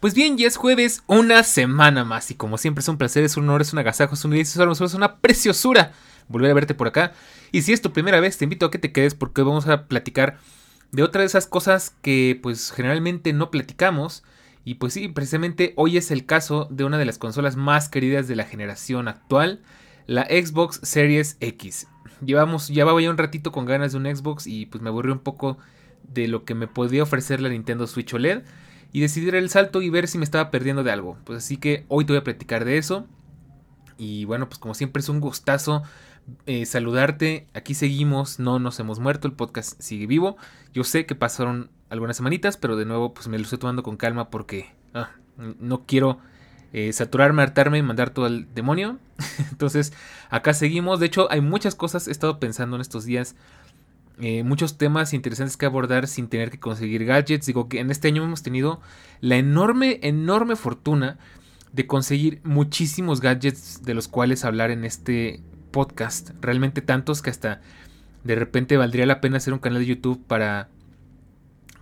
Pues bien, ya es jueves, una semana más. Y como siempre es un placer, es un honor, es un agasajo, es un es una preciosura volver a verte por acá. Y si es tu primera vez, te invito a que te quedes porque vamos a platicar de otra de esas cosas que pues generalmente no platicamos. Y pues sí, precisamente hoy es el caso de una de las consolas más queridas de la generación actual, la Xbox Series X. Llevamos, va ya un ratito con ganas de un Xbox y pues me aburrí un poco de lo que me podía ofrecer la Nintendo Switch OLED y decidir el salto y ver si me estaba perdiendo de algo. Pues así que hoy te voy a platicar de eso. Y bueno, pues como siempre es un gustazo eh, saludarte. Aquí seguimos, no nos hemos muerto, el podcast sigue vivo. Yo sé que pasaron algunas semanitas, pero de nuevo pues me lo estoy tomando con calma porque ah, no quiero eh, saturarme, hartarme y mandar todo al demonio. Entonces acá seguimos. De hecho hay muchas cosas, he estado pensando en estos días eh, muchos temas interesantes que abordar sin tener que conseguir gadgets. Digo que en este año hemos tenido la enorme, enorme fortuna de conseguir muchísimos gadgets de los cuales hablar en este podcast. Realmente tantos que hasta de repente valdría la pena hacer un canal de YouTube para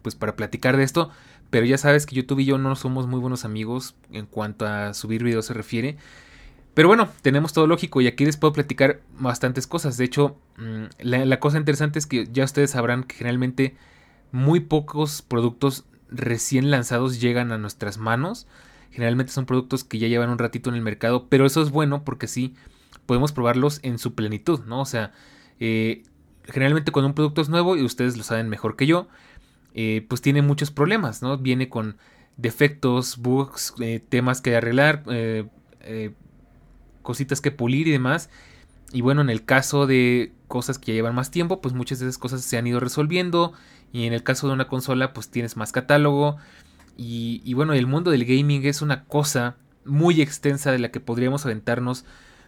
pues para platicar de esto. Pero ya sabes que YouTube y yo no somos muy buenos amigos en cuanto a subir videos se refiere. Pero bueno, tenemos todo lógico y aquí les puedo platicar bastantes cosas. De hecho, mm, la, cosa interesante es que ya ustedes sabrán que generalmente muy pocos productos recién lanzados llegan a nuestras manos. Generalmente son productos que ya llevan un ratito en el mercado, pero eso es bueno porque sí podemos probarlos en su plenitud, ¿no? O sea, eh, generalmente cuando un producto es nuevo, y ustedes lo saben mejor que yo, eh, pues tiene muchos problemas, ¿no? Viene con defectos, bugs, eh, temas que arreglar, cositas que pulir y demás. Y bueno, en el caso de cosas que llevan más tiempo, pues muchas de esas cosas se han ido resolviendo. Y en el caso de una consola, pues tienes más catálogo. Y, bueno, el mundo del gaming es una cosa muy extensa de la que podríamos aventarnos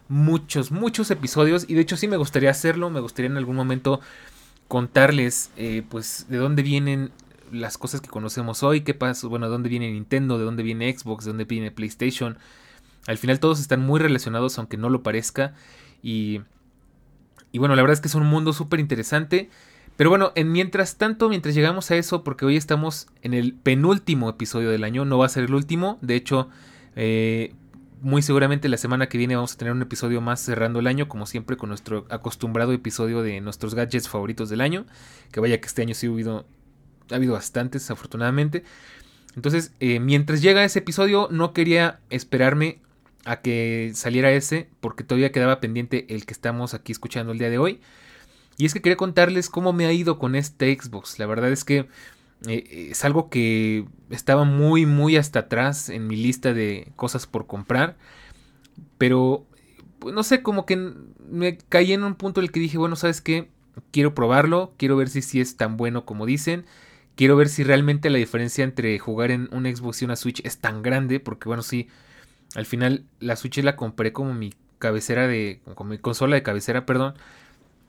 muchos, muchos episodios. Y de hecho sí me gustaría hacerlo. Me gustaría en algún momento contarles eh, pues de dónde vienen las cosas que conocemos hoy. Qué pasa, bueno, de dónde viene Nintendo, de dónde viene Xbox, de dónde viene PlayStation. Al final todos están muy relacionados, aunque no lo parezca. Y, y bueno, la verdad es que es un mundo súper interesante. Pero bueno, en mientras tanto, mientras llegamos a eso, porque hoy estamos en el penúltimo episodio del año, no va a ser el último. De hecho, eh, muy seguramente la semana que viene vamos a tener un episodio más cerrando el año, como siempre, con nuestro acostumbrado episodio de nuestros gadgets favoritos del año. Que vaya que este año sí ha habido, ha habido bastantes, afortunadamente. Entonces, eh, mientras llega ese episodio, no quería esperarme a que saliera ese, porque todavía quedaba pendiente el que estamos aquí escuchando el día de hoy. Y es que quería contarles cómo me ha ido con este Xbox. La verdad es que eh, es algo que estaba muy, muy hasta atrás en mi lista de cosas por comprar. Pero, pues, no sé, como que me caí en un punto en el que dije, bueno, ¿sabes qué? Quiero probarlo, quiero ver si, si es tan bueno como dicen. Quiero ver si realmente la diferencia entre jugar en un Xbox y una Switch es tan grande, porque bueno, sí, al final la Switch la compré como mi cabecera de. como mi consola de cabecera, perdón.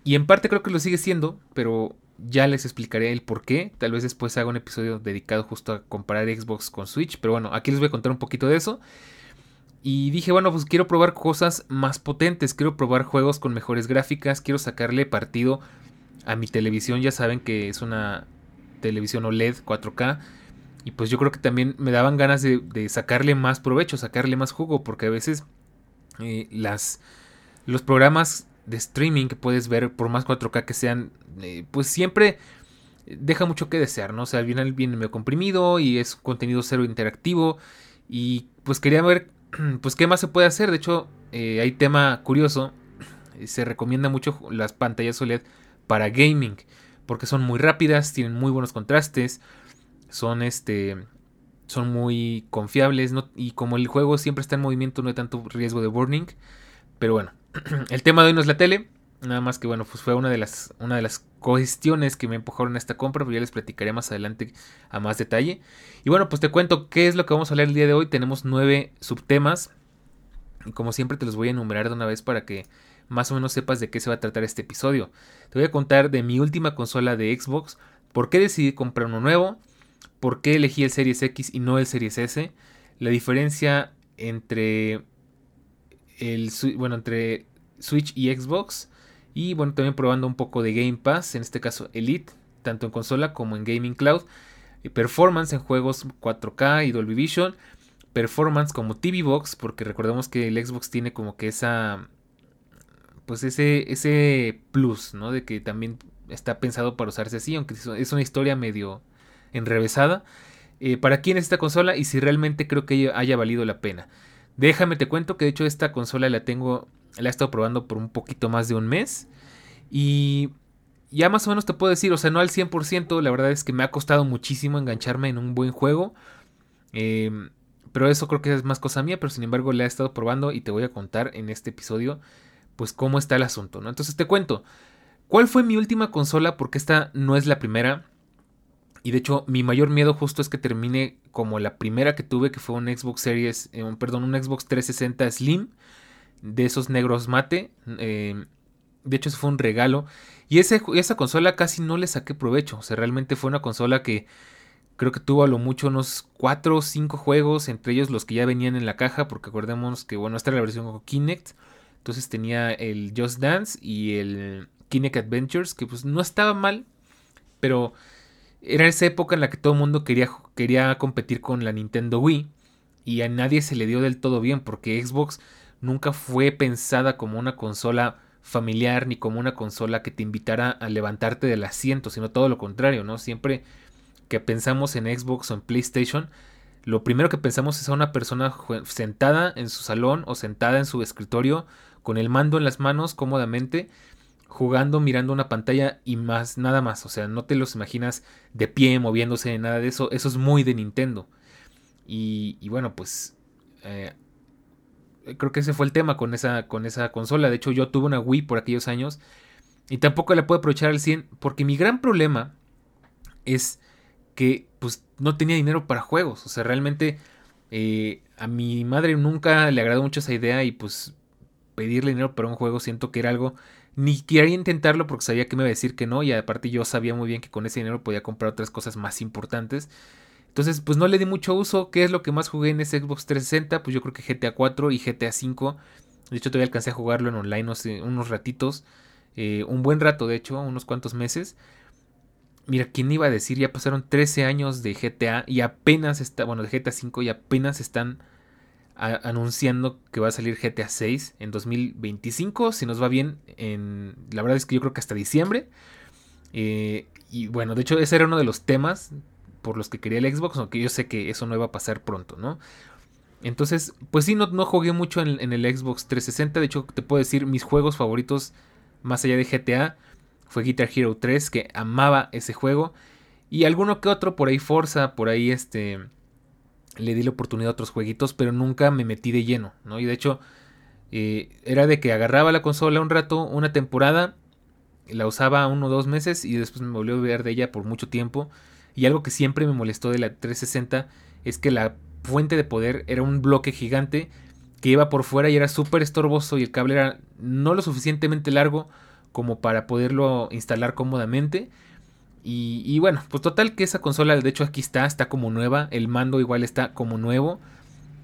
Y en parte creo que lo sigue siendo, pero ya les explicaré el por qué. Tal vez después haga un episodio dedicado justo a comparar Xbox con Switch. Pero bueno, aquí les voy a contar un poquito de eso. Y dije, bueno, pues quiero probar cosas más potentes. Quiero probar juegos con mejores gráficas. Quiero sacarle partido a mi televisión. Ya saben que es una televisión OLED 4K. Y pues yo creo que también me daban ganas de, sacarle más provecho, sacarle más jugo, porque a veces eh, las, los programas de streaming que puedes ver, por más 4K que sean, eh, pues siempre deja mucho que desear, ¿no? O sea, al final viene medio comprimido y es contenido cero interactivo. Y pues quería ver, pues, qué más se puede hacer. De hecho, eh, hay tema curioso. Se recomienda mucho las pantallas OLED para gaming. Porque son muy rápidas, tienen muy buenos contrastes. Son este. Son muy confiables. Y como el juego siempre está en movimiento, no hay tanto riesgo de burning. Pero bueno, el tema de hoy no es la tele. Nada más que bueno, pues fue una de las, una de las cuestiones que me empujaron a esta compra, pero ya les platicaré más adelante a más detalle. Y bueno, pues te cuento qué es lo que vamos a hablar el día de hoy. Tenemos nueve subtemas. Y como siempre te los voy a enumerar de una vez para que más o menos sepas de qué se va a tratar este episodio. Te voy a contar de mi última consola de Xbox, por qué decidí comprar uno nuevo, por qué elegí el Series X y no el Series S, la diferencia entre el bueno, entre Switch y Xbox y bueno, también probando un poco de Game Pass, en este caso Elite, tanto en consola como en Gaming Cloud. Performance en juegos 4K y Dolby Vision. Performance como TV Box, porque recordemos que el Xbox tiene como que esa. Pues ese, ese plus, ¿no? De que también está pensado para usarse así, aunque es una historia medio enrevesada. Eh, ¿Para quién es esta consola? Y si realmente creo que haya valido la pena. Déjame te cuento que de hecho esta consola la tengo la he estado probando por un poquito más de un mes. Y ya más o menos te puedo decir, o sea, no al 100%, la verdad es que me ha costado muchísimo engancharme en un buen juego. Em, pero eso creo que es más cosa mía, pero sin embargo la he estado probando y te voy a contar en este episodio pues cómo está el asunto, ¿no? Entonces te cuento, ¿cuál fue mi última consola? Porque esta no es la primera. Y de hecho mi mayor miedo justo es que termine como la primera que tuve, que fue un Xbox Series, eh, perdón, un Xbox 360 Slim de esos negros mate. Eh, de hecho, eso fue un regalo. Y ese, esa consola casi no le saqué provecho. O sea, realmente fue una consola que creo que tuvo a lo mucho unos 4 o 5 juegos, entre ellos los que ya venían en la caja, porque acordemos que, bueno, esta era la versión con Kinect. Entonces tenía el Just Dance y el Kinect Adventures, que pues no estaba mal, pero era esa época en la que todo el mundo quería, quería competir con la Nintendo Wii. Y a nadie se le dio del todo bien, porque Xbox nunca fue pensada como una consola familiar ni como una consola que te invitara a levantarte del asiento, sino todo lo contrario, ¿no? Siempre que pensamos en Xbox o en PlayStation, lo primero que pensamos es a una persona sentada en su salón o sentada en su escritorio con el mando en las manos cómodamente, jugando, mirando una pantalla y más, nada más. O sea, no te los imaginas de pie, moviéndose, nada de eso. Eso es muy de Nintendo. Y, bueno, pues eh, creo que ese fue el tema con esa, con esa consola. De hecho, yo tuve una Wii por aquellos años y tampoco la puedo aprovechar al 100 porque mi gran problema es que pues no tenía dinero para juegos. O sea, realmente eh, a mi madre nunca le agradó mucho esa idea y pues pedirle dinero para un juego siento que era algo... Ni quería intentarlo porque sabía que me iba a decir que no y aparte yo sabía muy bien que con ese dinero podía comprar otras cosas más importantes. Entonces, pues no le di mucho uso. ¿Qué es lo que más jugué en ese Xbox 360? Pues yo creo que GTA 4 y GTA 5. De hecho, todavía alcancé a jugarlo en online unos ratitos. Eh, un buen rato, de hecho, unos cuantos meses. Mira, ¿quién iba a decir? Ya pasaron 13 años de GTA y apenas está, bueno, de GTA 5 y apenas están anunciando que va a salir GTA 6 en 2025, si nos va bien, en, la verdad es que yo creo que hasta diciembre. Eh, y bueno, de hecho ese era uno de los temas por los que quería el Xbox, aunque yo sé que eso no iba a pasar pronto, ¿no? Entonces, pues sí, no, no jugué mucho en, el Xbox 360. De hecho, te puedo decir, mis juegos favoritos, más allá de GTA, fue Guitar Hero 3, que amaba ese juego. Y alguno que otro, por ahí Forza, por ahí este... Le di la oportunidad a otros jueguitos, pero nunca me metí de lleno, ¿no? Y de hecho, eh, era de que agarraba la consola un rato, una temporada, la usaba uno o dos meses y después me volvió a ver de ella por mucho tiempo. Y algo que siempre me molestó de la 360 es que la fuente de poder era un bloque gigante que iba por fuera y era súper estorboso y el cable era no lo suficientemente largo como para poderlo instalar cómodamente. Y, bueno, pues total que esa consola, de hecho aquí está, está como nueva, el mando igual está como nuevo.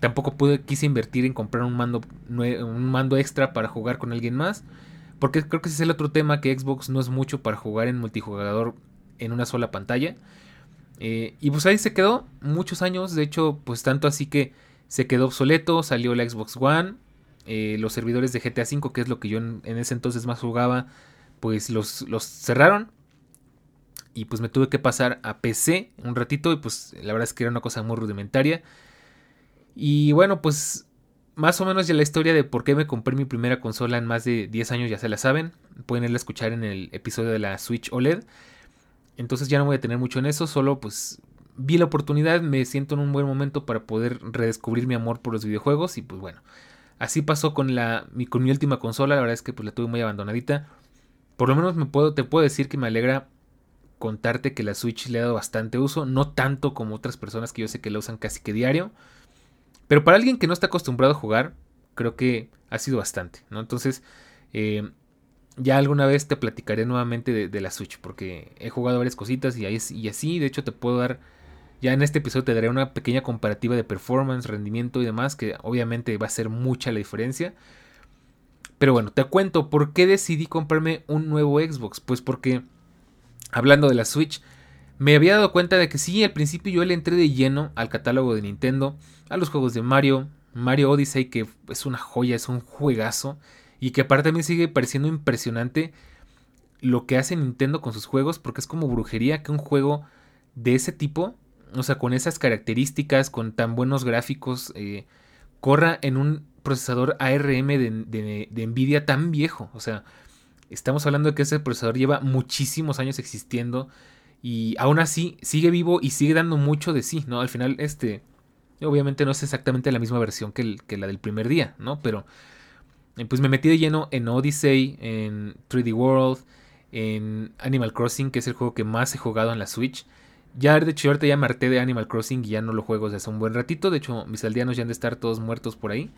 Tampoco pude, quise invertir en comprar un mando, un mando extra para jugar con alguien más. Porque creo que ese es el otro tema, que Xbox no es mucho para jugar en multijugador en una sola pantalla. Eh, y pues ahí se quedó muchos años, de hecho, pues tanto así que se quedó obsoleto, salió la Xbox One, eh, los servidores de GTA V, que es lo que yo en, ese entonces más jugaba, pues los, los cerraron. Y pues me tuve que pasar a PC un ratito y pues la verdad es que era una cosa muy rudimentaria. Y bueno, pues más o menos ya la historia de por qué me compré mi primera consola en más de 10 años ya se la saben. Pueden irla a escuchar en el episodio de la Switch OLED. Entonces ya no voy a tener mucho en eso, solo pues vi la oportunidad, me siento en un buen momento para poder redescubrir mi amor por los videojuegos y pues bueno, así pasó con la mi, con mi última consola, la verdad es que pues la tuve muy abandonadita. Por lo menos me puedo, te puedo decir que me alegra contarte que la Switch le ha dado bastante uso, no tanto como otras personas que yo sé que la usan casi que diario, pero para alguien que no está acostumbrado a jugar, creo que ha sido bastante, ¿no? Entonces, eh, ya alguna vez te platicaré nuevamente de, la Switch, porque he jugado varias cositas y, y así, de hecho te puedo dar, ya en este episodio te daré una pequeña comparativa de performance, rendimiento y demás, que obviamente va a ser mucha la diferencia. Pero bueno, te cuento por qué decidí comprarme un nuevo Xbox. Pues porque hablando de la Switch, me había dado cuenta de que sí, al principio yo le entré de lleno al catálogo de Nintendo, a los juegos de Mario, Mario Odyssey, que es una joya, es un juegazo, y que aparte a mí sigue pareciendo impresionante lo que hace Nintendo con sus juegos, porque es como brujería que un juego de ese tipo, o sea, con esas características, con tan buenos gráficos, eh, corra en un procesador ARM de, de Nvidia tan viejo, o sea, Estamos hablando de que ese procesador lleva muchísimos años existiendo y aún así sigue vivo y sigue dando mucho de sí, ¿no? Al final, este, obviamente no es exactamente la misma versión que, la del primer día, ¿no? Pero eh, pues me metí de lleno en Odyssey, en 3D World, en Animal Crossing, que es el juego que más he jugado en la Switch. Ya de hecho ahorita ya me harté de Animal Crossing y ya no lo juego desde hace un buen ratito. De hecho, mis aldeanos ya han de estar todos muertos por ahí.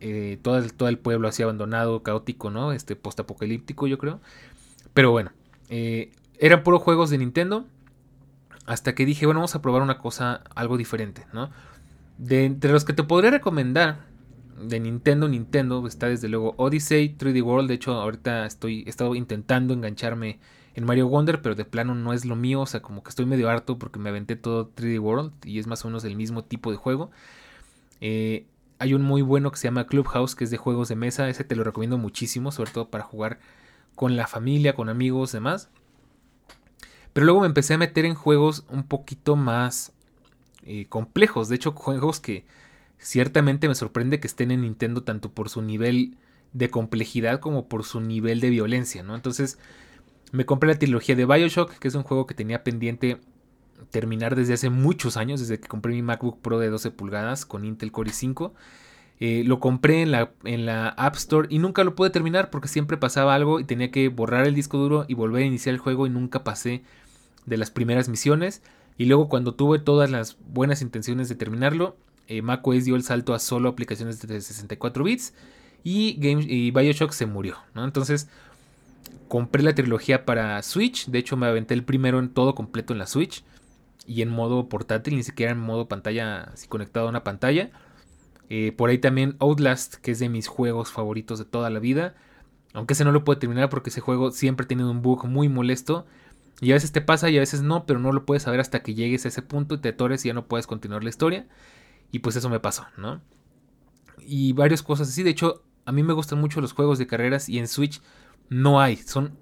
Eh, todo, el, pueblo así abandonado, caótico, ¿no? Este post-apocalíptico, yo creo. Pero bueno, eh, eran puros juegos de Nintendo. Hasta que dije, bueno, vamos a probar una cosa, algo diferente, ¿no? De entre los que te podría recomendar de Nintendo, Nintendo, está desde luego Odyssey, 3D World. De hecho, ahorita estoy, he estado intentando engancharme en Mario Wonder, pero de plano no es lo mío. O sea, como que estoy medio harto porque me aventé todo 3D World y es más o menos el mismo tipo de juego. Eh, hay un muy bueno que se llama Clubhouse, que es de juegos de mesa. Ese te lo recomiendo muchísimo, sobre todo para jugar con la familia, con amigos, demás. Pero luego me empecé a meter en juegos un poquito más eh, complejos. De hecho, juegos que ciertamente me sorprende que estén en Nintendo tanto por su nivel de complejidad como por su nivel de violencia, ¿no? Entonces, me compré la trilogía de Bioshock, que es un juego que tenía pendiente terminar desde hace muchos años, desde que compré mi MacBook Pro de 12 pulgadas con Intel Core i5. Eh, lo compré en la, en la App Store y nunca lo pude terminar porque siempre pasaba algo y tenía que borrar el disco duro y volver a iniciar el juego y nunca pasé de las primeras misiones. Y luego cuando tuve todas las buenas intenciones de terminarlo, eh, macOS dio el salto a solo aplicaciones de 64 bits y, Game, Bioshock se murió. Entonces compré la trilogía para Switch, de hecho me aventé el primero en todo completo en la Switch y en modo portátil, ni siquiera en modo pantalla, así conectado a una pantalla. Eh, por ahí también Outlast, que es de mis juegos favoritos de toda la vida. Aunque ese no lo puedo terminar porque ese juego siempre tiene un bug muy molesto. Y a veces te pasa y a veces no, pero no lo puedes saber hasta que llegues a ese punto y te atores y ya no puedes continuar la historia. Y pues eso me pasó, ¿no? Y varias cosas así. De hecho, a mí me gustan mucho los juegos de carreras y en Switch no hay. Son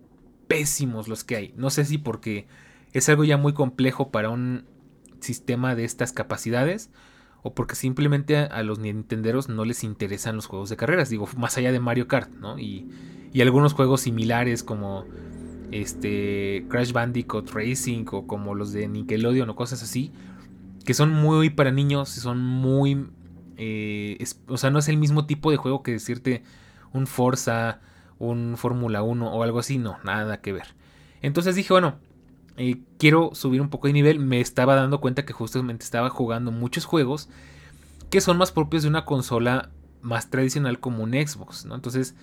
pésimos los que hay. No sé si porque es algo ya muy complejo para un sistema de estas capacidades o porque simplemente a, los nintenderos no les interesan los juegos de carreras, digo, más allá de Mario Kart, ¿no? Y, algunos juegos similares como este Crash Bandicoot Racing o como los de Nickelodeon o cosas así, que son muy para niños, son muy... Eh, o sea, no es el mismo tipo de juego que decirte un Forza, un Fórmula 1 o algo así, no, nada que ver. Entonces dije, bueno, eh, quiero subir un poco de nivel, me estaba dando cuenta que justamente estaba jugando muchos juegos que son más propios de una consola más tradicional como un Xbox, ¿no? Entonces,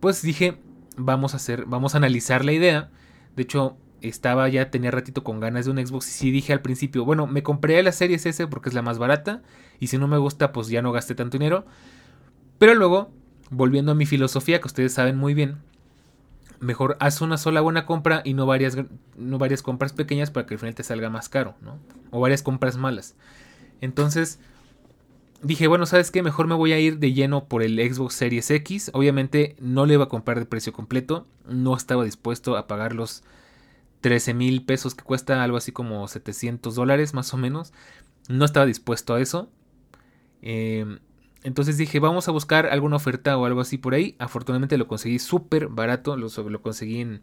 pues dije, vamos a hacer, vamos a analizar la idea. De hecho, estaba ya, tenía ratito con ganas de un Xbox y sí dije al principio, bueno, me compré la Series S porque es la más barata y si no me gusta, pues ya no gasté tanto dinero. Pero luego, volviendo a mi filosofía, que ustedes saben muy bien, mejor haz una sola buena compra y no varias, no varias compras pequeñas para que al final te salga más caro, ¿no? O varias compras malas. Entonces dije, bueno, ¿sabes qué? Mejor me voy a ir de lleno por el Xbox Series X. Obviamente no le iba a comprar de precio completo, no estaba dispuesto a pagar los 13 mil pesos que cuesta algo así como 700 dólares más o menos. No estaba dispuesto a eso. Em, entonces dije, vamos a buscar alguna oferta o algo así por ahí. Afortunadamente lo conseguí súper barato. Lo, conseguí en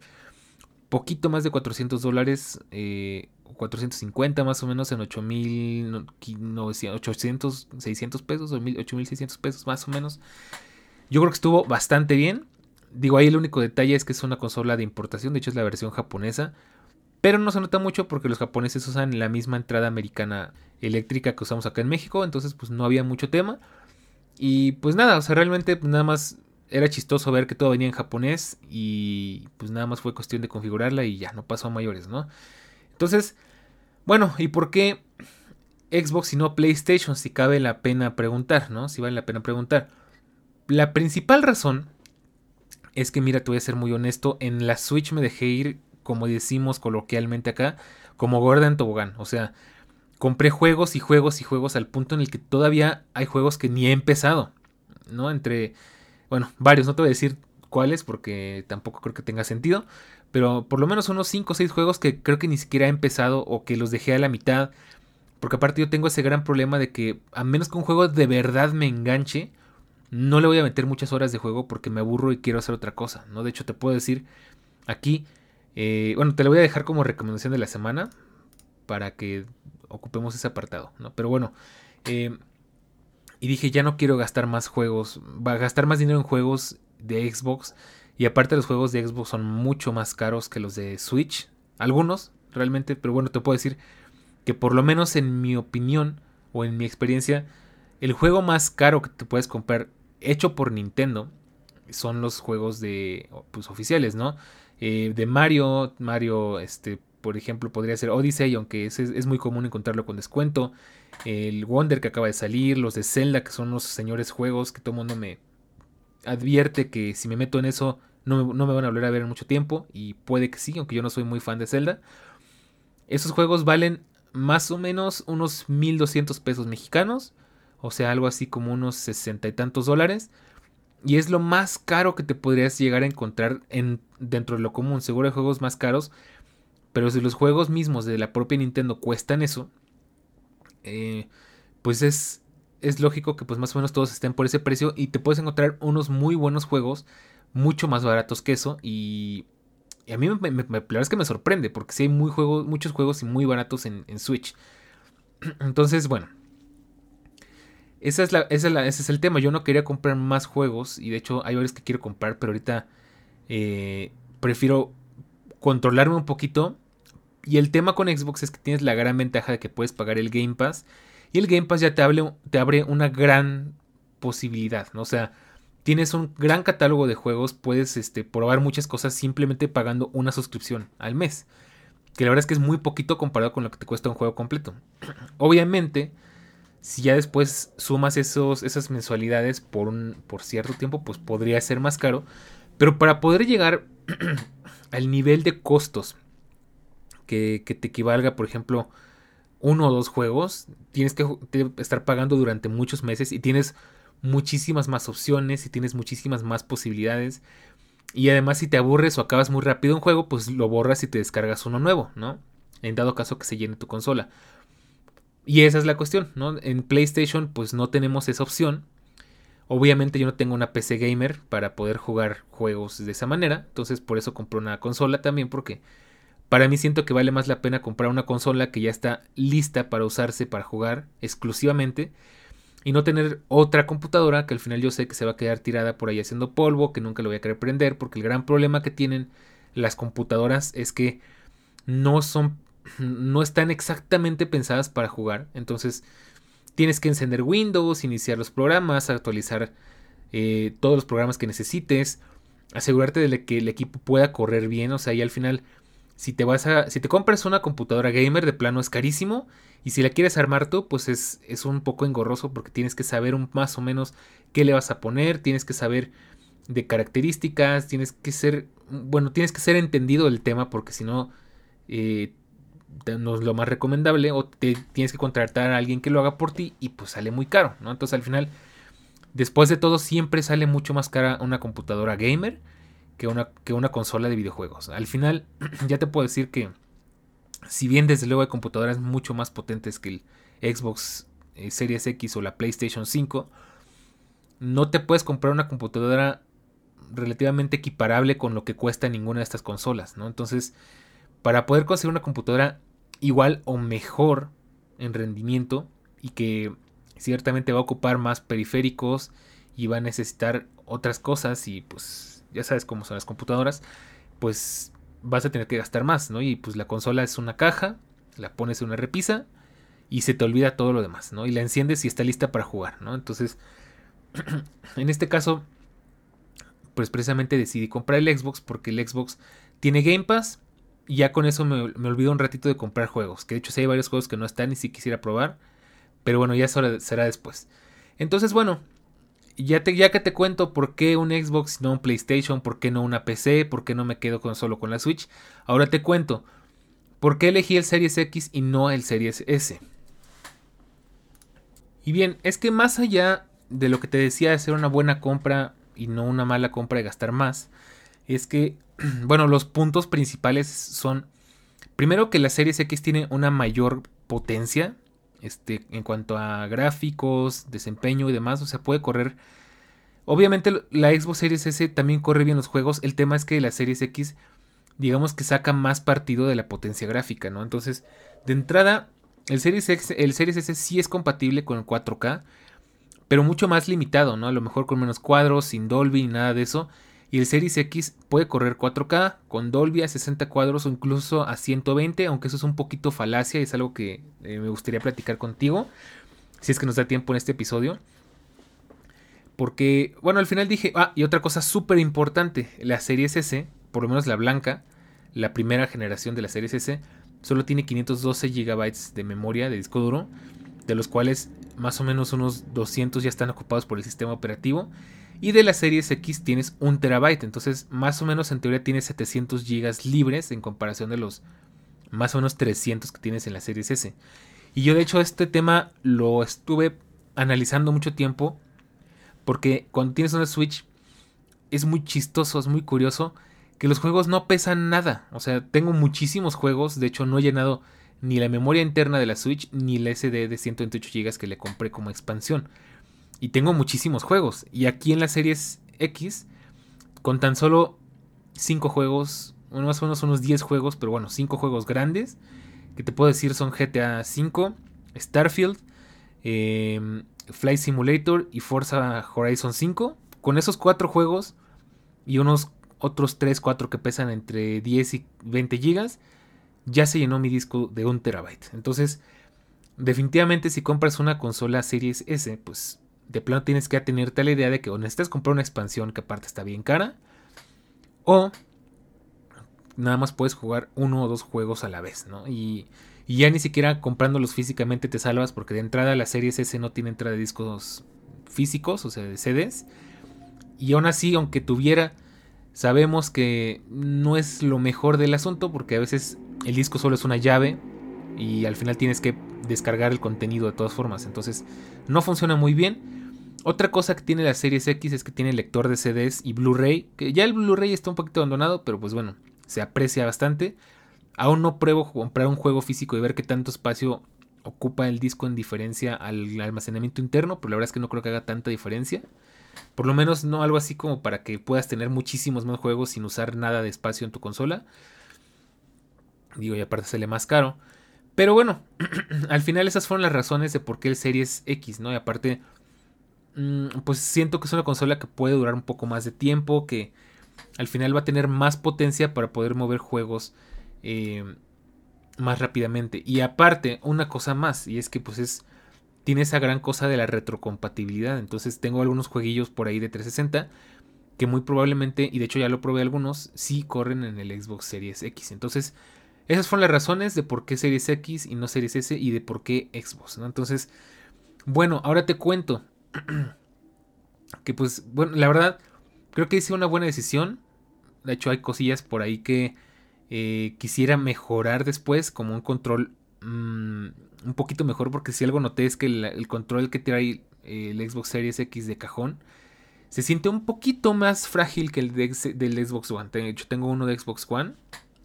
poquito más de 400 dólares. Eh, 450 más o menos en 800, 600 pesos o 8600 pesos más o menos. Yo creo que estuvo bastante bien. Digo, ahí el único detalle es que es una consola de importación, de hecho es la versión japonesa. Pero no se nota mucho porque los japoneses usan la misma entrada americana eléctrica que usamos acá en México, entonces pues no había mucho tema. Y pues nada, o sea, realmente pues, nada más era chistoso ver que todo venía en japonés y pues nada más fue cuestión de configurarla y ya no pasó a mayores, ¿no? Entonces, bueno, ¿y por qué Xbox y no PlayStation? Si cabe la pena preguntar, ¿no? Si vale la pena preguntar. La principal razón es que, mira, te voy a ser muy honesto, en la Switch me dejé ir, como decimos coloquialmente acá, como gorda en tobogán. O sea, compré juegos y juegos y juegos al punto en el que todavía hay juegos que ni he empezado, ¿no? Entre, bueno, varios, no te voy a decir cuáles porque tampoco creo que tenga sentido, pero por lo menos unos 5 o 6 juegos que creo que ni siquiera he empezado o que los dejé a la mitad. Porque aparte yo tengo ese gran problema de que a menos que un juego de verdad me enganche, no le voy a meter muchas horas de juego porque me aburro y quiero hacer otra cosa. ¿no? De hecho te puedo decir aquí, eh, bueno, te lo voy a dejar como recomendación de la semana para que ocupemos ese apartado. ¿no? Pero bueno, eh, y dije ya no quiero gastar más juegos, va a gastar más dinero en juegos de Xbox y aparte los juegos de Xbox son mucho más caros que los de Switch. Algunos, realmente, pero bueno, te puedo decir que por lo menos en mi opinión o en mi experiencia, el juego más caro que te puedes comprar hecho por Nintendo son los juegos de pues oficiales, ¿no? Eh, de Mario, Mario, este, por ejemplo, podría ser Odyssey, aunque es, es, muy común encontrarlo con descuento. El Wonder que acaba de salir, los de Zelda, que son los señores juegos que todo mundo me advierte que si me meto en eso no, me van a volver a ver en mucho tiempo. Y puede que sí, aunque yo no soy muy fan de Zelda. Esos juegos valen más o menos unos 1200 pesos mexicanos. O sea, algo así como unos sesenta y tantos dólares. Y es lo más caro que te podrías llegar a encontrar en, dentro de lo común. Seguro hay juegos más caros. Pero si los juegos mismos de la propia Nintendo cuestan eso. Eh, pues es, es lógico que pues más o menos todos estén por ese precio. Y te puedes encontrar unos muy buenos juegos mucho más baratos que eso y, a mí me, la verdad es que me sorprende porque sí hay muy juegos, muchos juegos y muy baratos en, Switch. Entonces, bueno. Es la, ese es el tema. Yo no quería comprar más juegos. Y de hecho hay varios que quiero comprar. Pero ahorita eh, prefiero controlarme un poquito. Y el tema con Xbox es que tienes la gran ventaja de que puedes pagar el Game Pass. Y el Game Pass ya te, te abre una gran posibilidad. ¿no? O sea, tienes un gran catálogo de juegos, puedes este, probar muchas cosas simplemente pagando una suscripción al mes. Que la verdad es que es muy poquito comparado con lo que te cuesta un juego completo. Obviamente, si ya después sumas esos, esas mensualidades por, un, por cierto tiempo, pues podría ser más caro. Pero para poder llegar al nivel de costos que, te equivalga, por ejemplo, uno o dos juegos, tienes que estar pagando durante muchos meses y tienes muchísimas más opciones y tienes muchísimas más posibilidades. Y además si te aburres o acabas muy rápido un juego, pues lo borras y te descargas uno nuevo, ¿no? En dado caso que se llene tu consola. Y esa es la cuestión, ¿no? En PlayStation pues no tenemos esa opción. Obviamente yo no tengo una PC gamer para poder jugar juegos de esa manera. Entonces por eso compré una consola también porque para mí siento que vale más la pena comprar una consola que ya está lista para usarse para jugar exclusivamente y no tener otra computadora que al final yo sé que se va a quedar tirada por ahí haciendo polvo, que nunca lo voy a querer prender, porque el gran problema que tienen las computadoras es que no son no están exactamente pensadas para jugar, entonces tienes que encender Windows, iniciar los programas, actualizar eh, todos los programas que necesites, asegurarte de que el equipo pueda correr bien, o sea, y al final si te vas a si te compras una computadora gamer de plano es carísimo y si la quieres armar tú, pues es, es un poco engorroso porque tienes que saber más o menos qué le vas a poner, tienes que saber de características, tienes que ser, bueno, tienes que ser entendido del tema porque si no, eh, no es lo más recomendable o te tienes que contratar a alguien que lo haga por ti y pues sale muy caro, ¿no? Entonces al final, después de todo, siempre sale mucho más cara una computadora gamer que una, que una consola de videojuegos. Al final, ya te puedo decir que si bien desde luego hay computadoras mucho más potentes que el Xbox eh, Series X o la PlayStation 5, no te puedes comprar una computadora relativamente equiparable con lo que cuesta ninguna de estas consolas, ¿no? Entonces, para poder conseguir una computadora igual o mejor en rendimiento y que ciertamente va a ocupar más periféricos y va a necesitar otras cosas y pues ya sabes cómo son las computadoras, pues vas a tener que gastar más, ¿no? Y pues la consola es una caja, la pones en una repisa y se te olvida todo lo demás, ¿no? Y la enciendes y está lista para jugar, ¿no? Entonces, en este caso, pues precisamente decidí comprar el Xbox porque el Xbox tiene Game Pass y ya con eso me, olvido un ratito de comprar juegos, que de hecho sí hay varios juegos que no están y sí quisiera probar, pero bueno, ya será después. Entonces, bueno, ya, te, ya que te cuento por qué un Xbox no un PlayStation, por qué no una PC, por qué no me quedo con, solo con la Switch, ahora te cuento por qué elegí el Series X y no el Series S. Y bien, es que más allá de lo que te decía de ser una buena compra y no una mala compra de gastar más, es que, bueno, los puntos principales son, primero que la Series X tiene una mayor potencia, este, en cuanto a gráficos, desempeño y demás, o sea, puede correr. Obviamente la Xbox Series S también corre bien los juegos, el tema es que la Series X, digamos que saca más partido de la potencia gráfica, ¿no? Entonces, de entrada, el Series, X, el Series S sí es compatible con el 4K, pero mucho más limitado, ¿no? A lo mejor con menos cuadros, sin Dolby, nada de eso. Y el Series X puede correr 4K con Dolby a 60 cuadros o incluso a 120, aunque eso es un poquito falacia y es algo que eh, me gustaría platicar contigo, si es que nos da tiempo en este episodio. Porque, bueno, al final dije, ah, y otra cosa súper importante, la Series S, por lo menos la blanca, la primera generación de la Series S, solo tiene 512 GB de memoria de disco duro, de los cuales más o menos unos 200 ya están ocupados por el sistema operativo y de la series X tienes un terabyte. Entonces, más o menos en teoría tienes 700 gigas libres en comparación de los más o menos 300 que tienes en la series S. Y yo de hecho este tema lo estuve analizando mucho tiempo. Porque cuando tienes una Switch es muy chistoso, es muy curioso que los juegos no pesan nada. O sea, tengo muchísimos juegos. De hecho, no he llenado ni la memoria interna de la Switch ni la SD de 128 GB que le compré como expansión. Y tengo muchísimos juegos. Y aquí en la series X, con tan solo 5 juegos, más o menos unos 10 juegos, pero bueno, 5 juegos grandes, que te puedo decir son GTA V, Starfield, eh, Flight Simulator y Forza Horizon 5. Con esos 4 juegos y unos otros 3, 4 que pesan entre 10 y 20 gigas, ya se llenó mi disco de 1 terabyte. Entonces, definitivamente si compras una consola Series S, pues de plano tienes que atenerte a la idea de que o necesitas comprar una expansión que aparte está bien cara, o nada más puedes jugar uno o dos juegos a la vez, ¿no? Y, ya ni siquiera comprándolos físicamente te salvas porque de entrada la serie S no tiene entrada de discos físicos, o sea, de CDs. Y aún así, aunque tuviera, sabemos que no es lo mejor del asunto porque a veces el disco solo es una llave y al final tienes que descargar el contenido de todas formas. Entonces no funciona muy bien. Otra cosa que tiene la Series X es que tiene lector de CDs y Blu-ray, que ya el Blu-ray está un poquito abandonado, pero pues bueno, se aprecia bastante. Aún no pruebo comprar un juego físico y ver qué tanto espacio ocupa el disco en diferencia al almacenamiento interno, pero la verdad es que no creo que haga tanta diferencia. Por lo menos no algo así como para que puedas tener muchísimos más juegos sin usar nada de espacio en tu consola. Digo, y aparte sale más caro. Pero bueno, al final esas fueron las razones de por qué el Series X, ¿no? Y aparte pues siento que es una consola que puede durar un poco más de tiempo, que al final va a tener más potencia para poder mover juegos eh, más rápidamente. Y aparte, una cosa más, y es que pues es tiene esa gran cosa de la retrocompatibilidad. Entonces tengo algunos jueguillos por ahí de 360 que muy probablemente, y de hecho ya lo probé algunos, sí corren en el Xbox Series X. Entonces, esas fueron las razones de por qué Series X y no Series S y de por qué Xbox. Entonces, bueno, ahora te cuento. que pues, bueno, la verdad, creo que hice una buena decisión. De hecho, hay cosillas por ahí que eh, quisiera mejorar después, como un control mm, un poquito mejor, porque si algo noté es que el, control que trae el Xbox Series X de cajón se siente un poquito más frágil que el del Xbox One. De hecho, tengo uno de Xbox One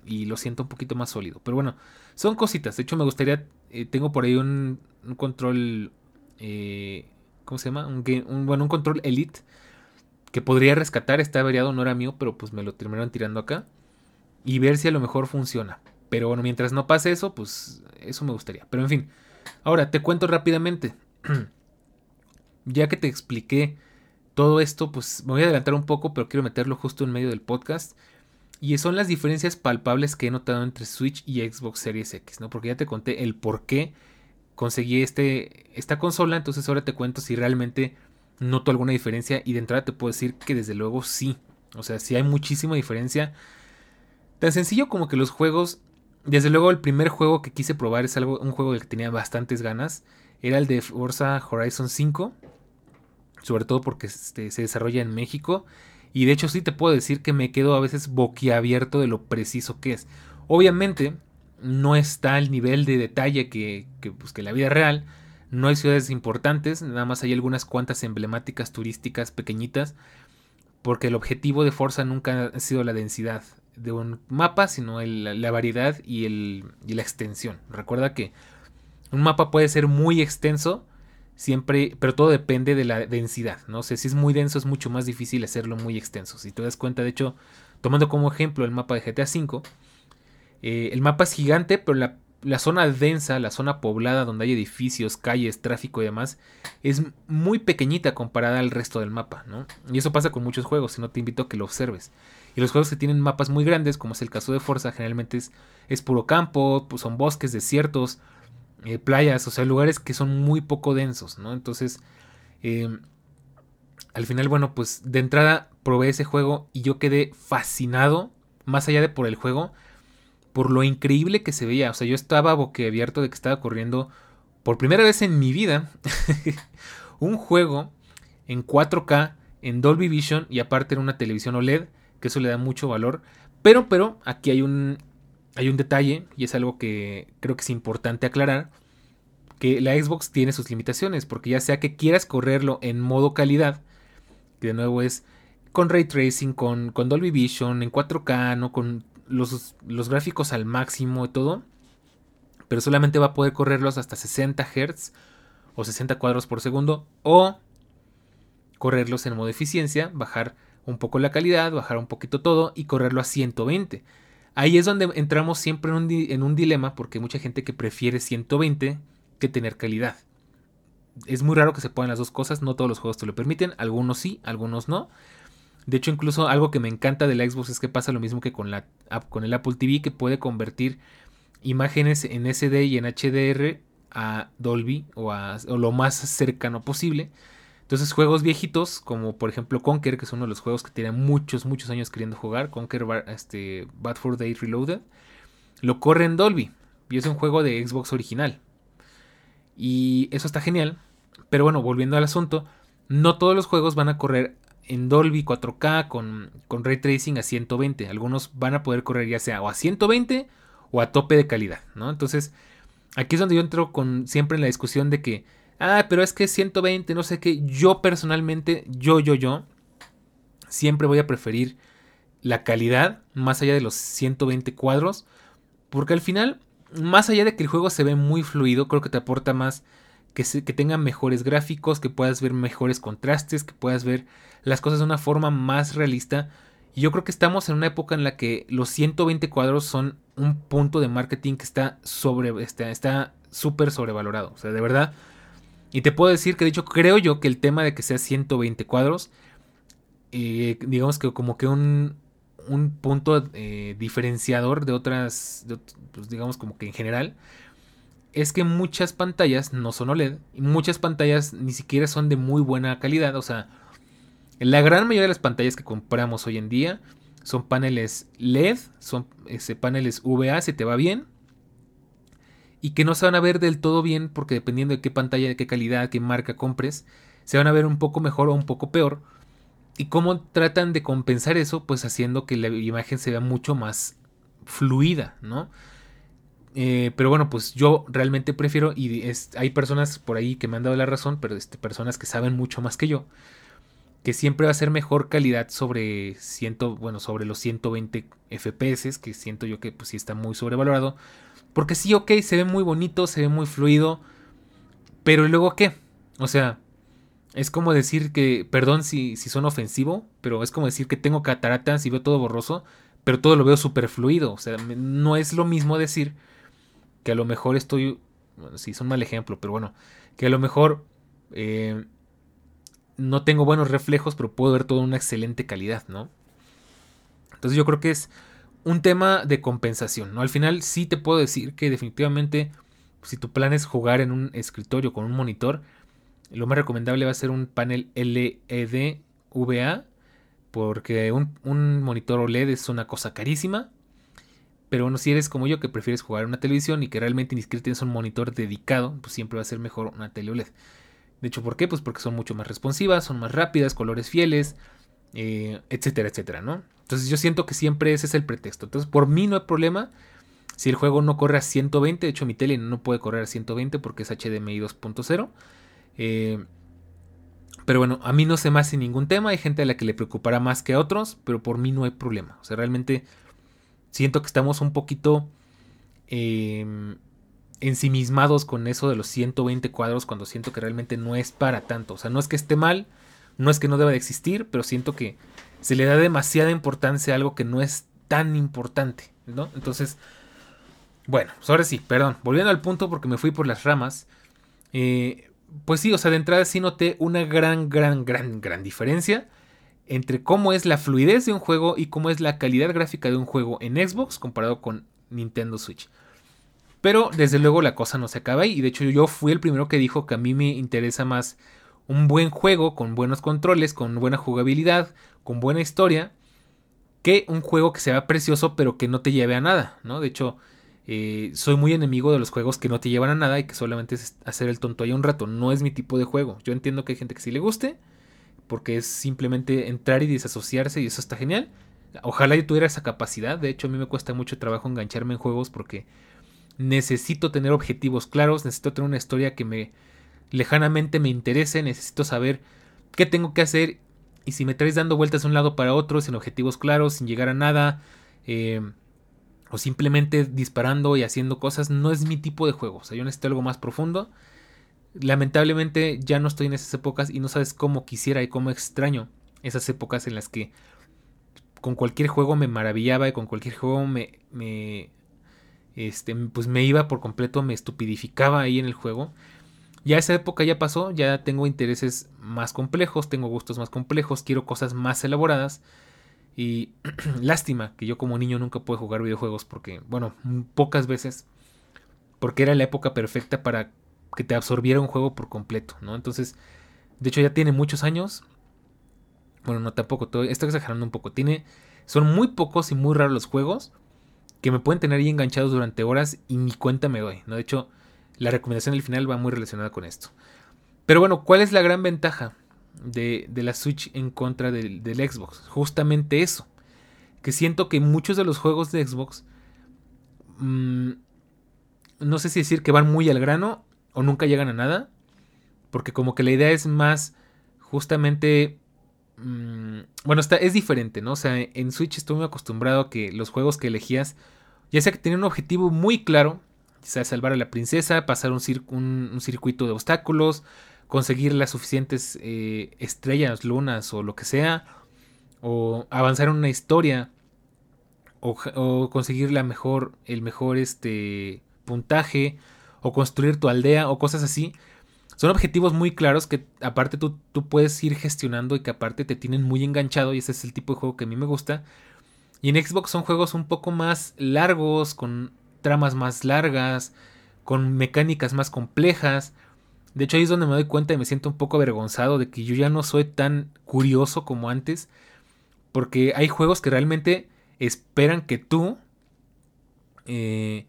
y lo siento un poquito más sólido. Pero bueno, son cositas. De hecho, me gustaría. Eh, tengo por ahí un, control. Eh, ¿Cómo se llama? Un, bueno, un control Elite. Que podría rescatar. Está variado, no era mío, pero pues me lo terminaron tirando acá. Y ver si a lo mejor funciona. Pero bueno, mientras no pase eso, pues eso me gustaría. Pero en fin. Ahora, te cuento rápidamente. ya que te expliqué todo esto, pues me voy a adelantar un poco, pero quiero meterlo justo en medio del podcast. Y son las diferencias palpables que he notado entre Switch y Xbox Series X, ¿no? Porque ya te conté el por qué conseguí este, esta consola, entonces ahora te cuento si realmente noto alguna diferencia y de entrada te puedo decir que desde luego sí. O sea, sí hay muchísima diferencia. Tan sencillo como que los juegos, desde luego el primer juego que quise probar es algo, un juego del que tenía bastantes ganas, era el de Forza Horizon 5, sobre todo porque este, se desarrolla en México y de hecho sí te puedo decir que me quedo a veces boquiabierto de lo preciso que es. Obviamente no está al nivel de detalle que, que, pues, que la vida real. No hay ciudades importantes, nada más hay algunas cuantas emblemáticas turísticas pequeñitas. Porque el objetivo de Forza nunca ha sido la densidad de un mapa, sino la variedad y, el, y la extensión. Recuerda que un mapa puede ser muy extenso, siempre, pero todo depende de la densidad, ¿no? sé, si es muy denso es mucho más difícil hacerlo muy extenso. Si te das cuenta, de hecho, tomando como ejemplo el mapa de GTA V, eh, el mapa es gigante, pero la, zona densa, la zona poblada donde hay edificios, calles, tráfico y demás, es muy pequeñita comparada al resto del mapa, ¿no? Y eso pasa con muchos juegos, si no te invito a que lo observes. Y los juegos que tienen mapas muy grandes, como es el caso de Forza, generalmente es, es puro campo, pues son bosques, desiertos, eh, playas, o sea, lugares que son muy poco densos, ¿no? Entonces, em, al final, bueno, pues de entrada probé ese juego y yo quedé fascinado, más allá de por el juego, por lo increíble que se veía. O sea, yo estaba boquiabierto de que estaba corriendo por primera vez en mi vida un juego en 4K, en Dolby Vision y aparte en una televisión OLED, que eso le da mucho valor. Pero, pero, aquí hay un, hay un detalle, y es algo que creo que es importante aclarar, que la Xbox tiene sus limitaciones, porque ya sea que quieras correrlo en modo calidad, que de nuevo es con ray tracing, con, con Dolby Vision, en 4K, ¿no? con los, los gráficos al máximo y todo, pero solamente va a poder correrlos hasta 60 Hz o 60 cuadros por segundo, o correrlos en modo eficiencia, bajar un poco la calidad, bajar un poquito todo y correrlo a 120 Ahí es donde entramos siempre en un, en un dilema porque hay mucha gente que prefiere 120 que tener calidad. Es muy raro que se puedan las dos cosas, no todos los juegos te lo permiten, algunos sí, algunos no. De hecho, incluso algo que me encanta de la Xbox es que pasa lo mismo que con, el Apple TV, que puede convertir imágenes en SD y en HDR a Dolby o, a, lo más cercano posible. Entonces juegos viejitos, como por ejemplo Conker, que es uno de los juegos que tiene muchos, muchos años queriendo jugar, Conker este, Bad for Day Reloaded, lo corre en Dolby. Y es un juego de Xbox original. Y eso está genial. Pero bueno, volviendo al asunto, no todos los juegos van a correr en Dolby 4K con, con ray tracing a 120. Algunos van a poder correr ya sea o a 120 o a tope de calidad, ¿no? Entonces, aquí es donde yo entro con siempre en la discusión de que ah, pero es que 120, no sé qué. Yo personalmente, yo, yo, yo, siempre voy a preferir la calidad más allá de los 120 cuadros. Porque al final, más allá de que el juego se ve muy fluido, creo que te aporta más que, que tenga mejores gráficos, que puedas ver mejores contrastes, que puedas ver las cosas de una forma más realista. Y yo creo que estamos en una época en la que los 120 cuadros son un punto de marketing que está sobre está súper sobrevalorado. O sea, de verdad, y te puedo decir que de hecho creo yo que el tema de que sea 120 cuadros, eh, digamos que como que un, un punto eh, diferenciador de otras, pues digamos como que en general, es que muchas pantallas no son OLED y muchas pantallas ni siquiera son de muy buena calidad. O sea, la gran mayoría de las pantallas que compramos hoy en día son paneles LED, son ese, paneles VA, si te va bien y que no se van a ver del todo bien porque dependiendo de qué pantalla, de qué calidad, qué marca compres, se van a ver un poco mejor o un poco peor. Y cómo tratan de compensar eso, pues haciendo que la imagen se vea mucho más fluida, ¿no? Eh, pero bueno, pues yo realmente prefiero, y hay personas por ahí que me han dado la razón, pero este, personas que saben mucho más que yo, que siempre va a ser mejor calidad sobre bueno, sobre los 120 FPS, que siento yo que pues sí está muy sobrevalorado. Porque sí, ok, se ve muy bonito, se ve muy fluido, pero luego qué? O sea, es como decir que, perdón si, si son ofensivo, pero es como decir que tengo cataratas y veo todo borroso, pero todo lo veo súper fluido. O sea, no es lo mismo decir que a lo mejor estoy, bueno, sí, es un mal ejemplo, pero bueno, que a lo mejor eh, no tengo buenos reflejos, pero puedo ver todo en una excelente calidad, ¿no? Entonces yo creo que es un tema de compensación, ¿no? Al final sí te puedo decir que definitivamente si tu plan es jugar en un escritorio con un monitor, lo más recomendable va a ser un panel LED VA, porque un, un monitor OLED es una cosa carísima. Pero bueno, si eres como yo que prefieres jugar una televisión y que realmente ni siquiera tienes un monitor dedicado, pues siempre va a ser mejor una tele OLED. De hecho, ¿por qué? Pues porque son mucho más responsivas, son más rápidas, colores fieles, eh, etcétera, etcétera, ¿no? Entonces yo siento que siempre ese es el pretexto. Entonces por mí no hay problema si el juego no corre a 120. De hecho mi tele no puede correr a 120 porque es HDMI 2.0. Eh, pero bueno, a mí no se me hace ningún tema. Hay gente a la que le preocupará más que a otros, pero por mí no hay problema. O sea, realmente siento que estamos un poquito... Eh, ensimismados con eso de los 120 cuadros cuando siento que realmente no es para tanto. O sea, no es que esté mal, no es que no deba de existir, pero siento que se le da demasiada importancia a algo que no es tan importante, ¿no? Entonces, bueno, pues ahora sí, perdón, volviendo al punto porque me fui por las ramas. Eh, pues sí, o sea, de entrada sí noté una gran, gran, gran, gran diferencia entre cómo es la fluidez de un juego y cómo es la calidad gráfica de un juego en Xbox comparado con Nintendo Switch. Pero desde luego la cosa no se acaba ahí. Y de hecho yo fui el primero que dijo que a mí me interesa más un buen juego con buenos controles, con buena jugabilidad, con buena historia, que un juego que sea precioso pero que no te lleve a nada, ¿no? De hecho, eh, soy muy enemigo de los juegos que no te llevan a nada y que solamente es hacer el tonto ahí un rato. No es mi tipo de juego. Yo entiendo que hay gente que sí le guste, porque es simplemente entrar y desasociarse y eso está genial. Ojalá yo tuviera esa capacidad. De hecho, a mí me cuesta mucho trabajo engancharme en juegos porque necesito tener objetivos claros, necesito tener una historia que me lejanamente me interese, necesito saber qué tengo que hacer y si me traes dando vueltas de un lado para otro sin objetivos claros, sin llegar a nada, eh, o simplemente disparando y haciendo cosas, no es mi tipo de juego. O sea, yo necesito algo más profundo. Lamentablemente ya no estoy en esas épocas y no sabes cómo quisiera y cómo extraño esas épocas en las que con cualquier juego me maravillaba y con cualquier juego me, me este, pues me iba por completo, me estupidificaba ahí en el juego. Ya esa época ya pasó, ya tengo intereses más complejos, tengo gustos más complejos, quiero cosas más elaboradas. Y lástima que yo como niño nunca pude jugar videojuegos porque, bueno, pocas veces, porque era la época perfecta para que te absorbiera un juego por completo, ¿no? Entonces, de hecho ya tiene muchos años. Bueno, no tampoco, estoy exagerando un poco. Tiene, son muy pocos y muy raros los juegos que me pueden tener ahí enganchados durante horas y ni cuenta me doy. ¿no? De hecho, la recomendación del final va muy relacionada con esto. Pero bueno, ¿cuál es la gran ventaja de, la Switch en contra del, Xbox? Justamente eso. Que siento que muchos de los juegos de Xbox... Mm, no sé si decir que van muy al grano o nunca llegan a nada. Porque como que la idea es más justamente mm, bueno, está, es diferente, ¿no? O sea, en Switch estoy muy acostumbrado a que los juegos que elegías ya sea que tenía un objetivo muy claro, quizás salvar a la princesa, pasar un, un, circuito de obstáculos, conseguir las suficientes eh, estrellas, lunas o lo que sea, o avanzar en una historia, o, conseguir la mejor, el mejor este, puntaje, o construir tu aldea, o cosas así. Son objetivos muy claros que aparte tú, tú puedes ir gestionando y que aparte te tienen muy enganchado y ese es el tipo de juego que a mí me gusta. Y en Xbox son juegos un poco más largos, con tramas más largas, con mecánicas más complejas. De hecho ahí es donde me doy cuenta y me siento un poco avergonzado de que yo ya no soy tan curioso como antes. Porque hay juegos que realmente esperan que tú eh,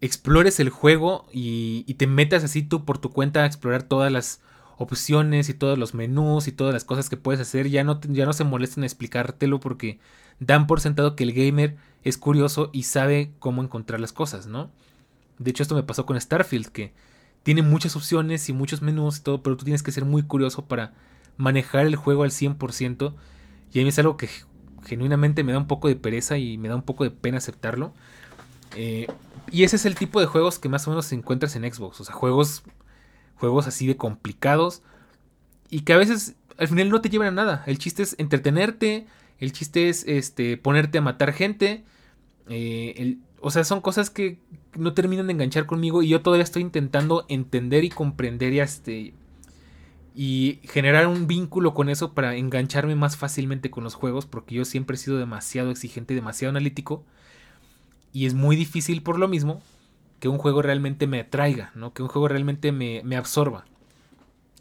explores el juego y, te metas así tú por tu cuenta a explorar todas las opciones y todos los menús y todas las cosas que puedes hacer. Ya no, ya no se molesten en explicártelo porque dan por sentado que el gamer es curioso y sabe cómo encontrar las cosas, ¿no? De hecho, esto me pasó con Starfield, que tiene muchas opciones y muchos menús y todo, pero tú tienes que ser muy curioso para manejar el juego al 100%. Y a mí es algo que genuinamente me da un poco de pereza y me da un poco de pena aceptarlo. Eh, y ese es el tipo de juegos que más o menos encuentras en Xbox. O sea, juegos, juegos así de complicados. Y que a veces al final no te llevan a nada. El chiste es entretenerte. El chiste es este, ponerte a matar gente. Eh, o sea, son cosas que no terminan de enganchar conmigo. Y yo todavía estoy intentando entender y comprender y, este, y generar un vínculo con eso para engancharme más fácilmente con los juegos. Porque yo siempre he sido demasiado exigente, demasiado analítico. Y es muy difícil por lo mismo que un juego realmente me atraiga, ¿no? Que un juego realmente me, me absorba.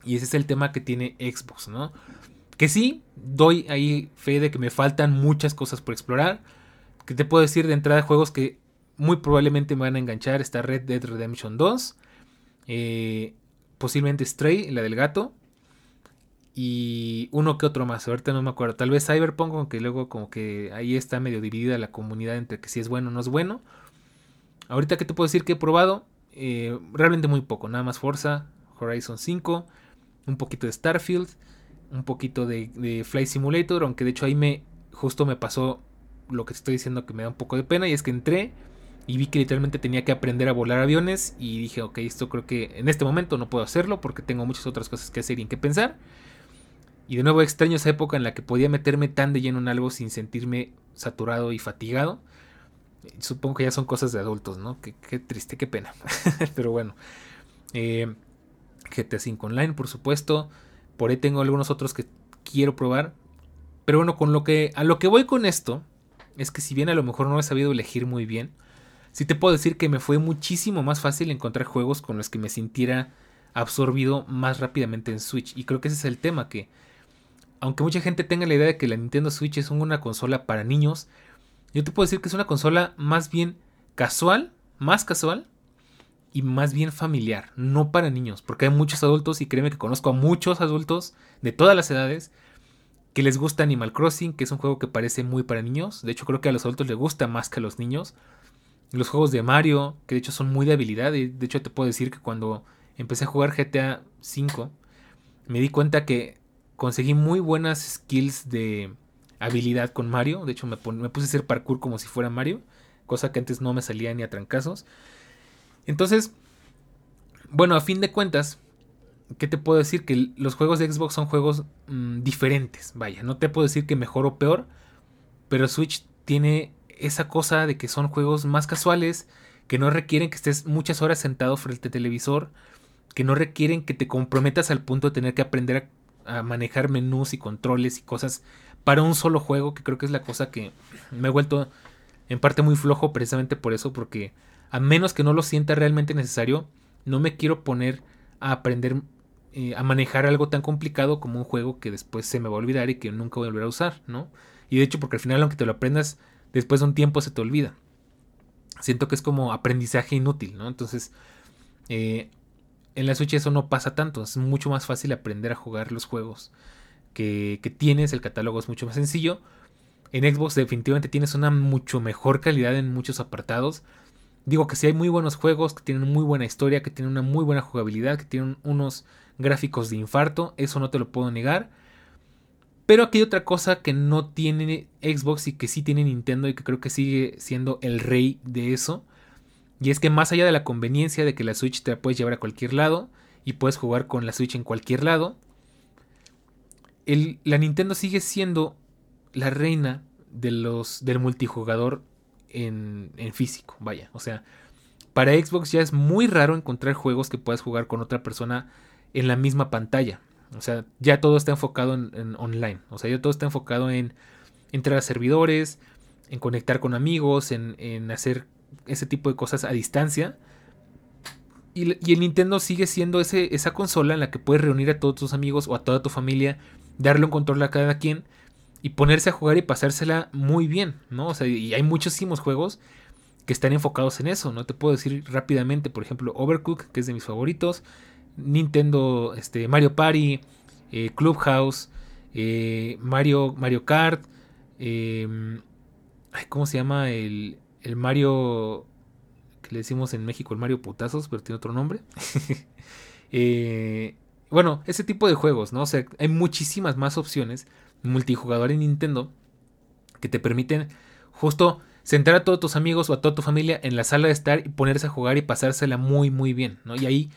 Y ese es el tema que tiene Xbox, ¿no? Que sí, doy ahí fe de que me faltan muchas cosas por explorar. Que te puedo decir de entrada juegos que muy probablemente me van a enganchar. Está Red Dead Redemption 2. Eh, posiblemente Stray, la del gato. Y uno que otro más, ahorita no me acuerdo. Tal vez Cyberpunk, aunque luego como que ahí está medio dividida la comunidad entre que si es bueno o no es bueno. Ahorita que te puedo decir que he probado, eh, realmente muy poco. Nada más Forza, Horizon 5, un poquito de Starfield, un poquito de, de Flight Simulator, aunque de hecho ahí me justo me pasó lo que te estoy diciendo que me da un poco de pena y es que entré y vi que literalmente tenía que aprender a volar aviones y dije, ok, esto creo que en este momento no puedo hacerlo porque tengo muchas otras cosas que hacer y en qué pensar. Y de nuevo extraño esa época en la que podía meterme tan de lleno en algo sin sentirme saturado y fatigado. Supongo que ya son cosas de adultos, ¿no? Qué, triste, qué pena. Pero bueno. Eh, GTA V Online, por supuesto. Por ahí tengo algunos otros que quiero probar. Pero bueno, con lo que. A lo que voy con esto. Es que si bien a lo mejor no he sabido elegir muy bien. Sí te puedo decir que me fue muchísimo más fácil encontrar juegos con los que me sintiera absorbido más rápidamente en Switch. Y creo que ese es el tema que aunque mucha gente tenga la idea de que la Nintendo Switch es una consola para niños, yo te puedo decir que es una consola más bien casual, más casual y más bien familiar, no para niños, porque hay muchos adultos y créeme que conozco a muchos adultos de todas las edades que les gusta Animal Crossing, que es un juego que parece muy para niños, de hecho creo que a los adultos les gusta más que a los niños. Los juegos de Mario, que de hecho son muy de habilidad, de hecho te puedo decir que cuando empecé a jugar GTA V, me di cuenta que conseguí muy buenas skills de habilidad con Mario. De hecho, me, puse a hacer parkour como si fuera Mario. Cosa que antes no me salía ni a trancazos. Entonces, bueno, a fin de cuentas, ¿qué te puedo decir? Que los juegos de Xbox son juegos mm, diferentes. Vaya, no te puedo decir que mejor o peor. Pero Switch tiene esa cosa de que son juegos más casuales. Que no requieren que estés muchas horas sentado frente al televisor. Que no requieren que te comprometas al punto de tener que aprender a a manejar menús y controles y cosas para un solo juego, que creo que es la cosa que me he vuelto en parte muy flojo precisamente por eso, porque a menos que no lo sienta realmente necesario, no me quiero poner a aprender eh, a manejar algo tan complicado como un juego que después se me va a olvidar y que nunca voy a volver a usar, ¿no? Y de hecho, porque al final, aunque te lo aprendas, después de un tiempo se te olvida. Siento que es como aprendizaje inútil, ¿no? Entonces, eh, en la Switch eso no pasa tanto, es mucho más fácil aprender a jugar los juegos que, tienes, el catálogo es mucho más sencillo. En Xbox definitivamente tienes una mucho mejor calidad en muchos apartados. Digo que si hay muy buenos juegos, que tienen muy buena historia, que tienen una muy buena jugabilidad, que tienen unos gráficos de infarto, eso no te lo puedo negar. Pero aquí hay otra cosa que no tiene Xbox y que sí tiene Nintendo y que creo que sigue siendo el rey de eso. Y es que más allá de la conveniencia de que la Switch te la puedes llevar a cualquier lado y puedes jugar con la Switch en cualquier lado, la Nintendo sigue siendo la reina de los, del multijugador en, físico. Vaya, o sea, para Xbox ya es muy raro encontrar juegos que puedas jugar con otra persona en la misma pantalla. O sea, ya todo está enfocado en, online. O sea, ya todo está enfocado en entrar a servidores, en conectar con amigos, en hacer ese tipo de cosas a distancia. Y, el Nintendo sigue siendo ese, esa consola en la que puedes reunir a todos tus amigos o a toda tu familia, darle un control a cada quien y ponerse a jugar y pasársela muy bien, ¿no? O sea, y hay muchísimos juegos que están enfocados en eso, ¿no? Te puedo decir rápidamente, por ejemplo, Overcook, que es de mis favoritos, Nintendo, este, Mario Party, eh, Clubhouse, eh, Mario, Mario Kart, em, ¿cómo se llama el, el Mario que le decimos en México el Mario Putazos, pero tiene otro nombre. Eh, bueno, ese tipo de juegos, ¿no? O sea, hay muchísimas más opciones multijugador en Nintendo que te permiten justo sentar a todos tus amigos o a toda tu familia en la sala de estar y ponerse a jugar y pasársela muy muy bien, ¿no? Y ahí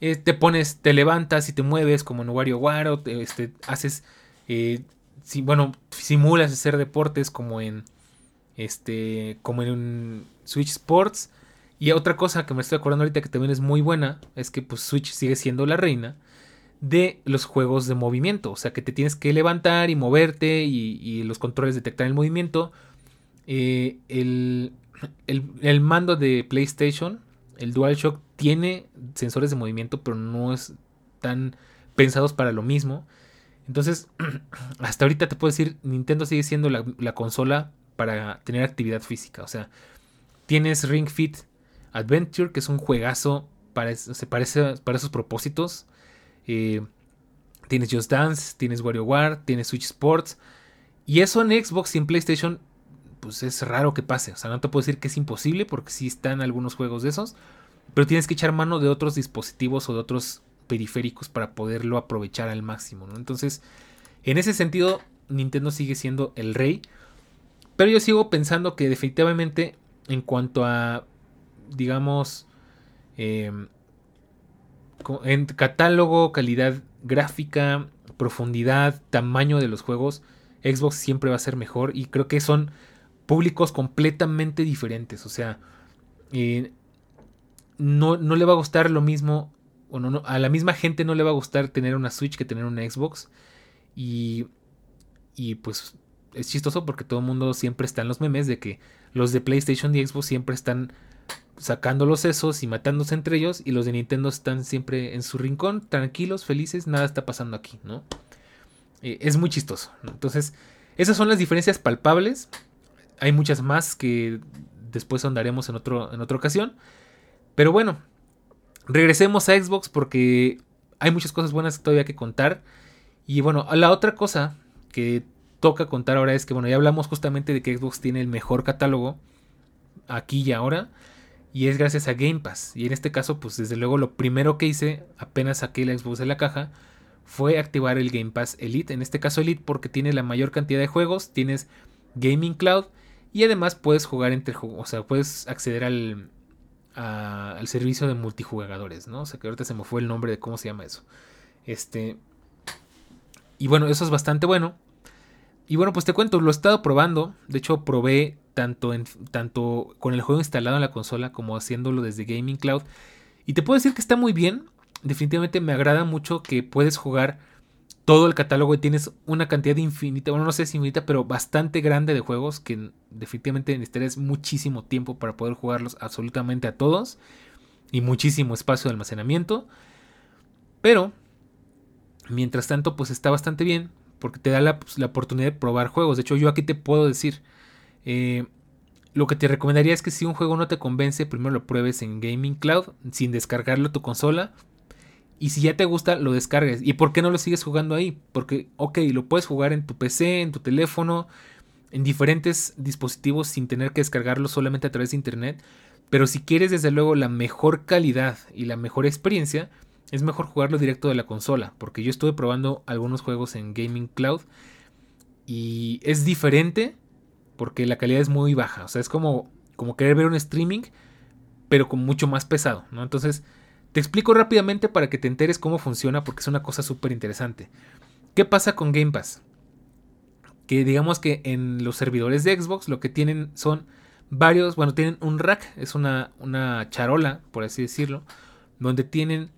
eh, te pones, te levantas y te mueves como en WarioWare, este, haces, eh, si, bueno, simulas hacer deportes como en, este, como en Switch Sports. Y otra cosa que me estoy acordando ahorita que también es muy buena es que pues Switch sigue siendo la reina de los juegos de movimiento. O sea que te tienes que levantar y moverte y, los controles detectar el movimiento. Eh, el, el, mando de PlayStation, el DualShock, tiene sensores de movimiento, pero no están pensados para lo mismo. Entonces, hasta ahorita te puedo decir, Nintendo sigue siendo la, la consola para tener actividad física. O sea, tienes Ring Fit Adventure, que es un juegazo para, para esos propósitos. Eh, tienes Just Dance, tienes WarioWare, tienes Switch Sports. Y eso en Xbox y en PlayStation, pues es raro que pase. O sea, no te puedo decir que es imposible porque sí están algunos juegos de esos. Pero tienes que echar mano de otros dispositivos o de otros periféricos para poderlo aprovechar al máximo. Entonces, en ese sentido, Nintendo sigue siendo el rey. Pero yo sigo pensando que definitivamente en cuanto a, digamos, eh, en catálogo, calidad gráfica, profundidad, tamaño de los juegos, Xbox siempre va a ser mejor y creo que son públicos completamente diferentes. O sea, eh, no, no, le va a gustar lo mismo, o no, a la misma gente no le va a gustar tener una Switch que tener una Xbox. Y, y pues es chistoso porque todo el mundo siempre está en los memes de que los de PlayStation y Xbox siempre están sacando los sesos y matándose entre ellos y los de Nintendo están siempre en su rincón, tranquilos, felices, nada está pasando aquí, ¿no? Eh, es muy chistoso. Entonces, esas son las diferencias palpables. Hay muchas más que después ahondaremos en, otro, en otra ocasión. Pero bueno, regresemos a Xbox porque hay muchas cosas buenas todavía que contar. Y bueno, la otra cosa que toca contar ahora es que, bueno, ya hablamos justamente de que Xbox tiene el mejor catálogo aquí y ahora y es gracias a Game Pass. Y en este caso, pues desde luego lo primero que hice, apenas saqué la Xbox de la caja, fue activar el Game Pass Elite. En este caso Elite porque tiene la mayor cantidad de juegos, tienes Gaming Cloud y además puedes jugar entre o sea, puedes acceder al, al servicio de multijugadores, ¿no? O sea, que ahorita se me fue el nombre de cómo se llama eso. Este y bueno, eso es bastante bueno. Y bueno, pues te cuento, lo he estado probando. De hecho, probé tanto, en, tanto con el juego instalado en la consola como haciéndolo desde Gaming Cloud. Y te puedo decir que está muy bien. Definitivamente me agrada mucho que puedes jugar todo el catálogo y tienes una cantidad infinita, bueno, no sé si infinita, pero bastante grande de juegos que definitivamente necesitarías muchísimo tiempo para poder jugarlos absolutamente a todos y muchísimo espacio de almacenamiento. Pero, mientras tanto, pues está bastante bien porque te da la, pues, la oportunidad de probar juegos. De hecho, yo aquí te puedo decir, eh, lo que te recomendaría es que si un juego no te convence, primero lo pruebes en Gaming Cloud sin descargarlo a tu consola. Y si ya te gusta, lo descargues. ¿Y por qué no lo sigues jugando ahí? Porque, ok, lo puedes jugar en tu PC, en tu teléfono, en diferentes dispositivos sin tener que descargarlo solamente a través de internet. Pero si quieres desde luego la mejor calidad y la mejor experiencia, es mejor jugarlo directo de la consola. Porque yo estuve probando algunos juegos en Gaming Cloud y es diferente porque la calidad es muy baja. O sea, es como, como querer ver un streaming, pero con mucho más pesado, ¿no? Entonces, te explico rápidamente para que te enteres cómo funciona, porque es una cosa súper interesante. ¿Qué pasa con Game Pass? Que digamos que en los servidores de Xbox lo que tienen son varios, bueno, tienen un rack, es una, una charola, por así decirlo, donde tienen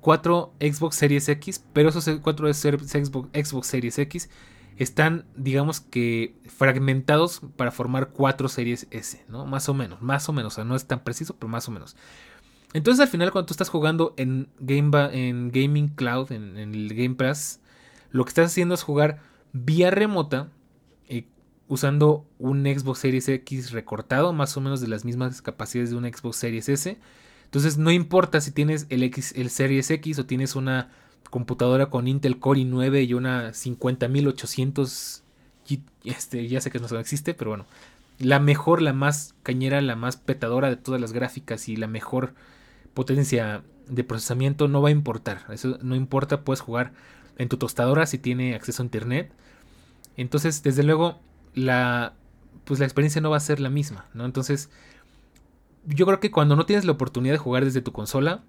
cuatro Xbox Series X, pero esos cuatro Xbox, Series X están, digamos que, fragmentados para formar cuatro series S, ¿no? Más o menos, más o menos, o sea, no es tan preciso, pero más o menos. Entonces al final cuando tú estás jugando en, Game en Gaming Cloud, en, el Game Pass, lo que estás haciendo es jugar vía remota eh, usando un Xbox Series X recortado, más o menos de las mismas capacidades de un Xbox Series S. Entonces no importa si tienes el, X, el Series X o tienes una computadora con Intel Core i9 y una 50800 este, ya sé que no existe, pero bueno, la mejor, la más cañera, la más petadora de todas las gráficas y la mejor potencia de procesamiento no va a importar. Eso no importa, puedes jugar en tu tostadora si tiene acceso a internet. Entonces, desde luego, la, pues la experiencia no va a ser la misma, ¿no? Entonces, yo creo que cuando no tienes la oportunidad de jugar desde tu consola,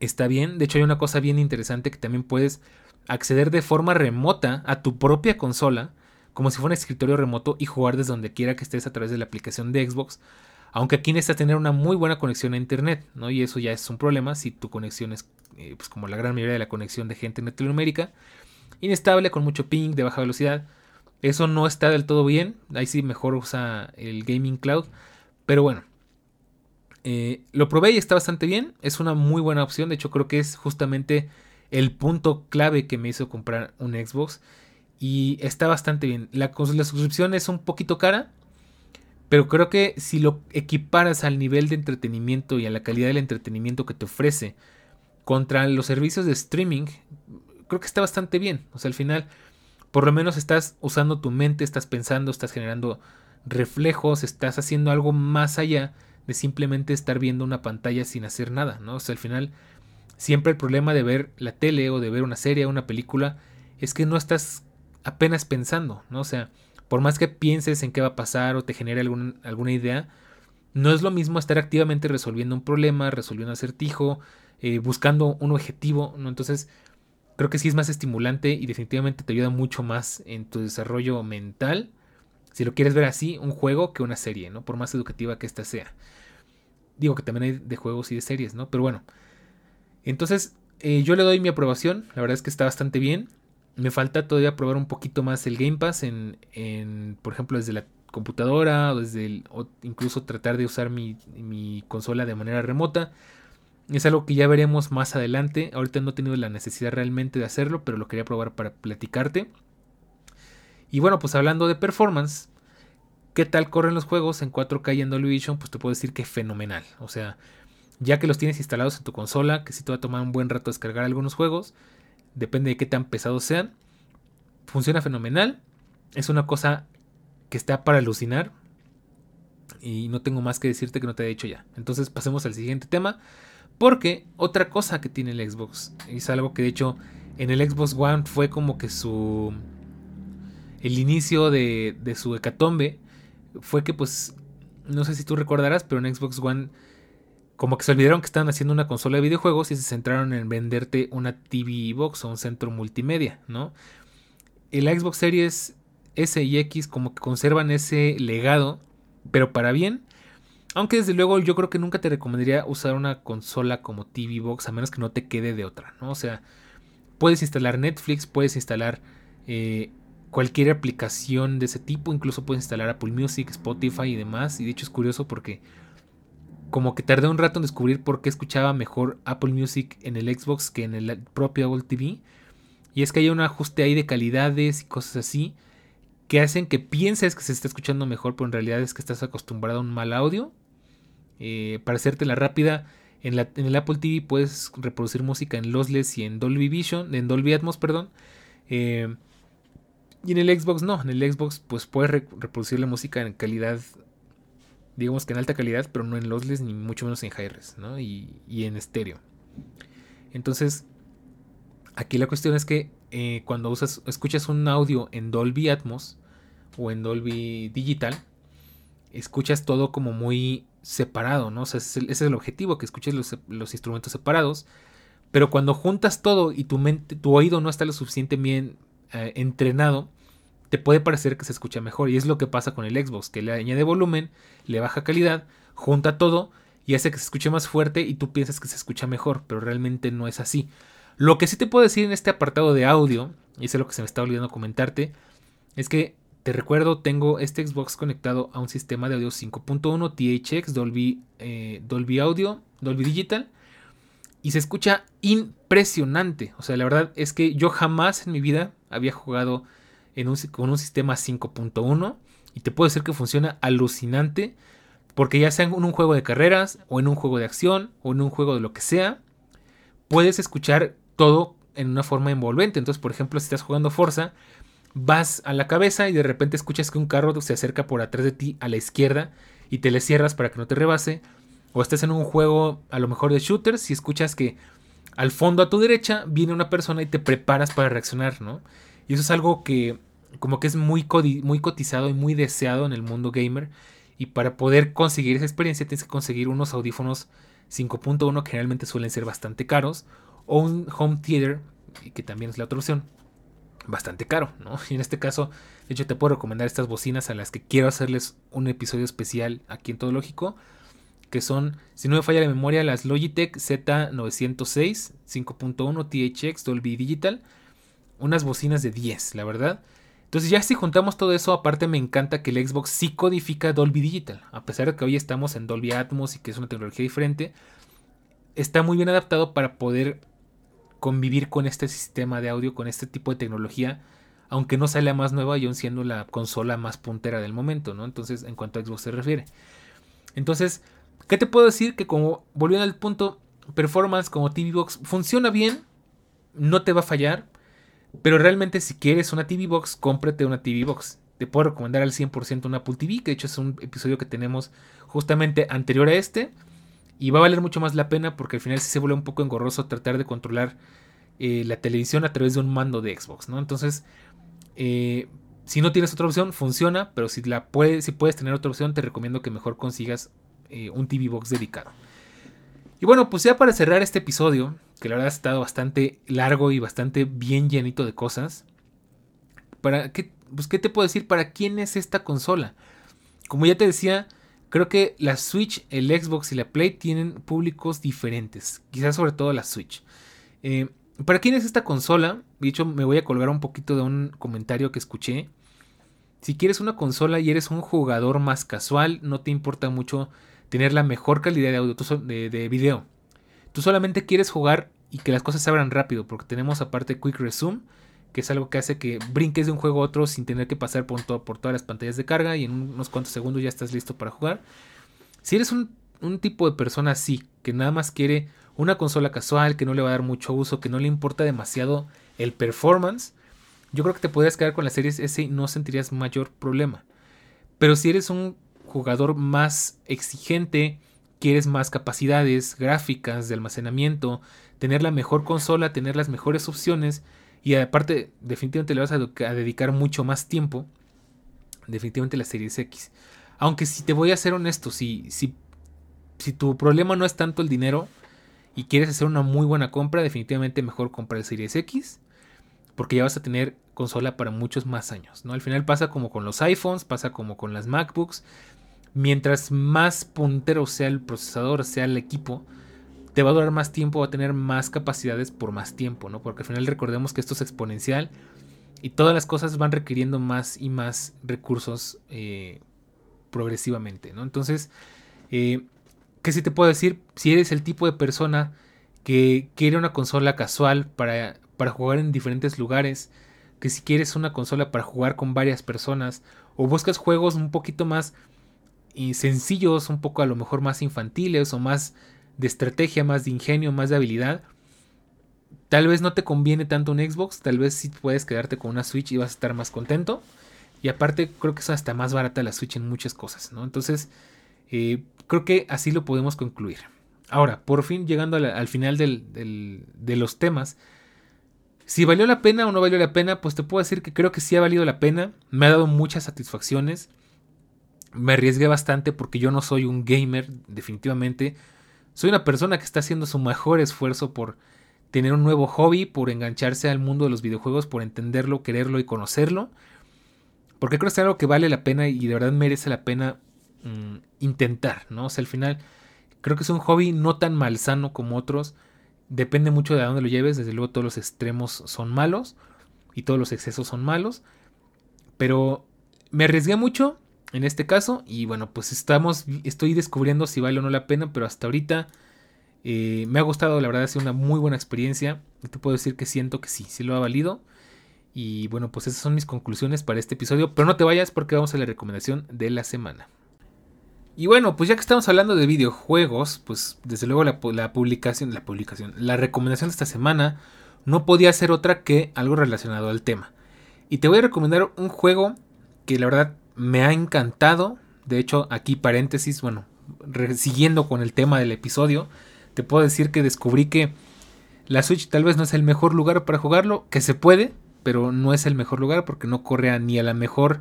está bien. De hecho, hay una cosa bien interesante que también puedes acceder de forma remota a tu propia consola, como si fuera un escritorio remoto, y jugar desde donde quiera que estés a través de la aplicación de Xbox. Aunque aquí necesitas tener una muy buena conexión a internet, ¿no? Y eso ya es un problema si tu conexión es, eh, pues como la gran mayoría de la conexión de gente en Latinoamérica, inestable, con mucho ping, de baja velocidad. Eso no está del todo bien. Ahí sí mejor usa el Gaming Cloud. Pero bueno, eh, lo probé y está bastante bien. Es una muy buena opción. De hecho, creo que es justamente el punto clave que me hizo comprar un Xbox. Y está bastante bien. La, la suscripción es un poquito cara. Pero creo que si lo equiparas al nivel de entretenimiento y a la calidad del entretenimiento que te ofrece contra los servicios de streaming, creo que está bastante bien. O sea, al final, por lo menos estás usando tu mente, estás pensando, estás generando reflejos, estás haciendo algo más allá de simplemente estar viendo una pantalla sin hacer nada, ¿no? O sea, al final, siempre el problema de ver la tele o de ver una serie o una película es que no estás apenas pensando, ¿no? O sea, por más que pienses en qué va a pasar o te genere alguna idea, no es lo mismo estar activamente resolviendo un problema, resolviendo un acertijo, eh, buscando un objetivo, ¿no? Entonces, creo que sí es más estimulante y definitivamente te ayuda mucho más en tu desarrollo mental, si lo quieres ver así, un juego que una serie, ¿no? Por más educativa que ésta sea. Digo que también hay de juegos y de series, ¿no? Pero bueno. Entonces, eh, yo le doy mi aprobación. La verdad es que está bastante bien. Me falta todavía probar un poquito más el Game Pass en, en por ejemplo, desde la computadora o desde el, o incluso tratar de usar mi, mi, consola de manera remota. Es algo que ya veremos más adelante. Ahorita no he tenido la necesidad realmente de hacerlo, pero lo quería probar para platicarte. Y bueno, pues hablando de performance, ¿qué tal corren los juegos en 4K y en Dolby Vision? Pues te puedo decir que fenomenal. O sea, ya que los tienes instalados en tu consola, que si te va a tomar un buen rato descargar algunos juegos, depende de qué tan pesados sean. Funciona fenomenal. Es una cosa que está para alucinar. Y no tengo más que decirte que no te he dicho ya. Entonces pasemos al siguiente tema. Porque otra cosa que tiene el Xbox, es algo que de hecho en el Xbox One fue como que su... El inicio de, de su hecatombe fue que pues... No sé si tú recordarás, pero en Xbox One como que se olvidaron que estaban haciendo una consola de videojuegos y se centraron en venderte una TV Box o un centro multimedia, ¿no? El Xbox Series S y X como que conservan ese legado, pero para bien. Aunque desde luego yo creo que nunca te recomendaría usar una consola como TV Box a menos que no te quede de otra, ¿no? O sea, puedes instalar Netflix, puedes instalar eh, cualquier aplicación de ese tipo, incluso puedes instalar Apple Music, Spotify y demás. Y de hecho es curioso porque como que tardé un rato en descubrir por qué escuchaba mejor Apple Music en el Xbox que en el propio Apple TV. Y es que hay un ajuste ahí de calidades y cosas así que hacen que pienses que se está escuchando mejor, pero en realidad es que estás acostumbrado a un mal audio. Eh, para hacerte la rápida, en, el Apple TV puedes reproducir música en lossless y en Dolby Vision, en Dolby Atmos, perdón. Eh, y en el Xbox no, en el Xbox pues puedes reproducir la música en calidad digamos que en alta calidad, pero no en lossless ni mucho menos en hi-res, ¿no? Y, en estéreo. Entonces, aquí la cuestión es que eh, cuando usas, escuchas un audio en Dolby Atmos o en Dolby Digital, escuchas todo como muy separado, ¿no? O sea, ese es el, objetivo, que escuches los, los, instrumentos separados. Pero cuando juntas todo y tu mente, tu oído no está lo suficientemente bien eh, entrenado, te puede parecer que se escucha mejor. Y es lo que pasa con el Xbox, que le añade volumen, le baja calidad, junta todo y hace que se escuche más fuerte y tú piensas que se escucha mejor, pero realmente no es así. Lo que sí te puedo decir en este apartado de audio, y eso es lo que se me está olvidando comentarte, es que te recuerdo, tengo este Xbox conectado a un sistema de audio 5.1 THX Dolby, eh, Dolby Audio, Dolby Digital, y se escucha impresionante. O sea, la verdad es que yo jamás en mi vida había jugado con un sistema 5.1 y te puedo decir que funciona alucinante porque ya sea en un juego de carreras o en un juego de acción o en un juego de lo que sea, puedes escuchar todo en una forma envolvente. Entonces, por ejemplo, si estás jugando Forza, vas a la cabeza y de repente escuchas que un carro se acerca por atrás de ti a la izquierda y te le cierras para que no te rebase. o estés en un juego a lo mejor de shooters y escuchas que al fondo a tu derecha viene una persona y te preparas para reaccionar, ¿no? Y eso es algo que como que es muy, muy cotizado y muy deseado en el mundo gamer. Y para poder conseguir esa experiencia tienes que conseguir unos audífonos 5.1 que generalmente suelen ser bastante caros. O un home theater, que también es la otra opción, bastante caro, ¿no? Y en este caso, de hecho te puedo recomendar estas bocinas a las que quiero hacerles un episodio especial aquí en Todo Lógico que son, si no me falla la memoria, las Logitech Z906 5.1 THX Dolby Digital, unas bocinas de 10, la verdad. Entonces ya si juntamos todo eso, aparte me encanta que el Xbox sí codifica Dolby Digital, a pesar de que hoy estamos en Dolby Atmos y que es una tecnología diferente, está muy bien adaptado para poder convivir con este sistema de audio, con este tipo de tecnología, aunque no sea la más nueva y aún siendo la consola más puntera del momento, ¿no? Entonces, en cuanto a Xbox se refiere. Entonces, ¿Qué te puedo decir? Que como volviendo al punto, performance como TV Box funciona bien, no te va a fallar, pero realmente si quieres una TV Box, cómprate una TV Box. Te puedo recomendar al 100% una Apple TV, que de hecho es un episodio que tenemos justamente anterior a este. Y va a valer mucho más la pena porque al final sí se vuelve un poco engorroso tratar de controlar eh, la televisión a través de un mando de Xbox, ¿no? Entonces, eh, si no tienes otra opción, funciona, pero si, la si puedes tener otra opción, te recomiendo que mejor consigas eh, un TV Box dedicado. Y bueno, pues ya para cerrar este episodio, que la verdad ha estado bastante largo y bastante bien llenito de cosas, para qué, pues, ¿qué te puedo decir? ¿Para quién es esta consola? Como ya te decía, creo que la Switch, el Xbox y la Play tienen públicos diferentes, quizás sobre todo la Switch. Eh, ¿Para quién es esta consola? De hecho, me voy a colgar un poquito de un comentario que escuché. Si quieres una consola y eres un jugador más casual, no te importa mucho tener la mejor calidad de audio, de, de video. Tú solamente quieres jugar y que las cosas se abran rápido, porque tenemos aparte Quick Resume, que es algo que hace que brinques de un juego a otro sin tener que pasar por, todas las pantallas de carga y en unos cuantos segundos ya estás listo para jugar. Si eres un, un tipo de persona así, que nada más quiere una consola casual, que no le va a dar mucho uso, que no le importa demasiado el performance, yo creo que te podrías quedar con la series S y no sentirías mayor problema. Pero si eres un jugador más exigente, quieres más capacidades gráficas de almacenamiento, tener la mejor consola, tener las mejores opciones y aparte definitivamente le vas a, dedicar mucho más tiempo, definitivamente la Series X. Aunque si te voy a ser honesto, si, si, si tu problema no es tanto el dinero y quieres hacer una muy buena compra, definitivamente mejor comprar Series X porque ya vas a tener consola para muchos más años, ¿no? Al final pasa como con los iPhones, pasa como con las MacBooks, mientras más puntero sea el procesador, sea el equipo, te va a durar más tiempo, va a tener más capacidades por más tiempo, ¿no? Porque al final recordemos que esto es exponencial y todas las cosas van requiriendo más y más recursos eh, progresivamente, ¿no? Entonces, eh, ¿qué sí te puedo decir? Si eres el tipo de persona que quiere una consola casual para, para jugar en diferentes lugares, que si quieres una consola para jugar con varias personas, o buscas juegos un poquito más y sencillos, un poco a lo mejor más infantiles o más de estrategia, más de ingenio, más de habilidad. Tal vez no te conviene tanto un Xbox, tal vez sí puedes quedarte con una Switch y vas a estar más contento. Y aparte creo que es hasta más barata la Switch en muchas cosas, ¿no? Entonces eh, creo que así lo podemos concluir. Ahora, por fin llegando al, final de los temas, si valió la pena o no valió la pena, pues te puedo decir que creo que sí ha valido la pena, me ha dado muchas satisfacciones me arriesgué bastante porque yo no soy un gamer, definitivamente. Soy una persona que está haciendo su mejor esfuerzo por tener un nuevo hobby, por engancharse al mundo de los videojuegos, por entenderlo, quererlo y conocerlo. Porque creo que es algo que vale la pena y de verdad merece la pena mm, intentar, ¿no? O sea, al final creo que es un hobby no tan malsano como otros. Depende mucho de a dónde lo lleves. Desde luego todos los extremos son malos y todos los excesos son malos. Pero me arriesgué mucho en este caso. Y bueno, pues estamos, estoy descubriendo si vale o no la pena, pero hasta ahorita eh, me ha gustado, la verdad ha sido una muy buena experiencia. Y te puedo decir que siento que sí, sí lo ha valido. Y bueno, pues esas son mis conclusiones para este episodio. Pero no te vayas porque vamos a la recomendación de la semana. Y bueno, pues ya que estamos hablando de videojuegos, pues desde luego la, la publicación, la publicación, la recomendación de esta semana no podía ser otra que algo relacionado al tema. Y te voy a recomendar un juego que la verdad me ha encantado. De hecho, aquí paréntesis, bueno, siguiendo con el tema del episodio, te puedo decir que descubrí que la Switch tal vez no es el mejor lugar para jugarlo, que se puede, pero no es el mejor lugar porque no corre ni a la mejor,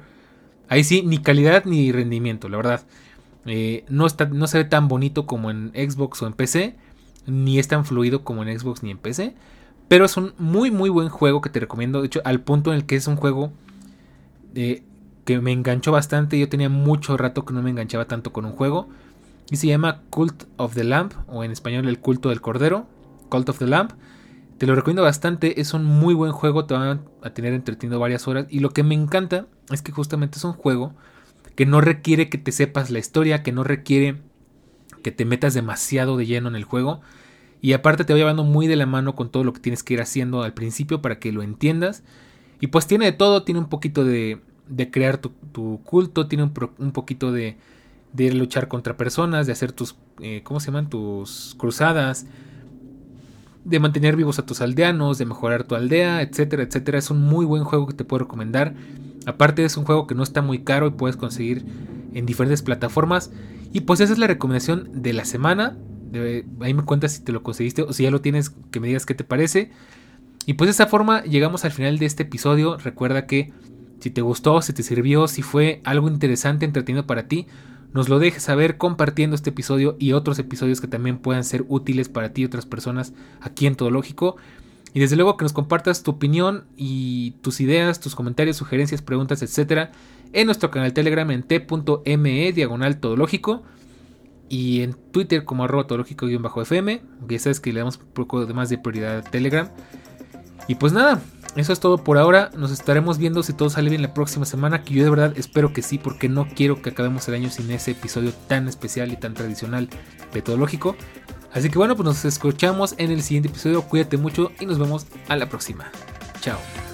ahí sí, ni calidad ni rendimiento, la verdad. Eh, no, está, no se ve tan bonito como en Xbox o en PC, ni es tan fluido como en Xbox ni en PC, pero es un muy muy buen juego que te recomiendo, de hecho al punto en el que es un juego eh, que me enganchó bastante, yo tenía mucho rato que no me enganchaba tanto con un juego, y se llama Cult of the Lamp, o en español el culto del cordero, Cult of the Lamp. Te lo recomiendo bastante, es un muy buen juego, te va a tener entretenido varias horas. Y lo que me encanta es que justamente es un juego que no requiere que te sepas la historia, que no requiere que te metas demasiado de lleno en el juego. Y aparte te va llevando muy de la mano con todo lo que tienes que ir haciendo al principio para que lo entiendas. Y pues tiene de todo, tiene un poquito de, de crear tu, culto, tiene un, poquito de, de luchar contra personas, de hacer tus, eh, ¿cómo se llaman? Tus cruzadas, de mantener vivos a tus aldeanos, de mejorar tu aldea, etcétera, etcétera. Es un muy buen juego que te puedo recomendar. Aparte es un juego que no está muy caro y puedes conseguir en diferentes plataformas. Y pues esa es la recomendación de la semana. ahí me cuentas si te lo conseguiste o si ya lo tienes, que me digas qué te parece. Y pues de esa forma llegamos al final de este episodio. Recuerda que si te gustó, si te sirvió, si fue algo interesante, entretenido para ti, nos lo dejes saber compartiendo este episodio y otros episodios que también puedan ser útiles para ti y otras personas aquí en Todo Lógico. Y desde luego que nos compartas tu opinión y tus ideas, tus comentarios, sugerencias, preguntas, etcétera, en nuestro canal Telegram en t.me diagonal todológico y en Twitter como arroba todológico-fm. Ya sabes que le damos un poco de más de prioridad a Telegram. Y pues nada, eso es todo por ahora. Nos estaremos viendo si todo sale bien la próxima semana. Que yo de verdad espero que sí, porque no quiero que acabemos el año sin ese episodio tan especial y tan tradicional metodológico. Así que bueno, pues nos escuchamos en el siguiente episodio. Cuídate mucho y nos vemos a la próxima. Chao.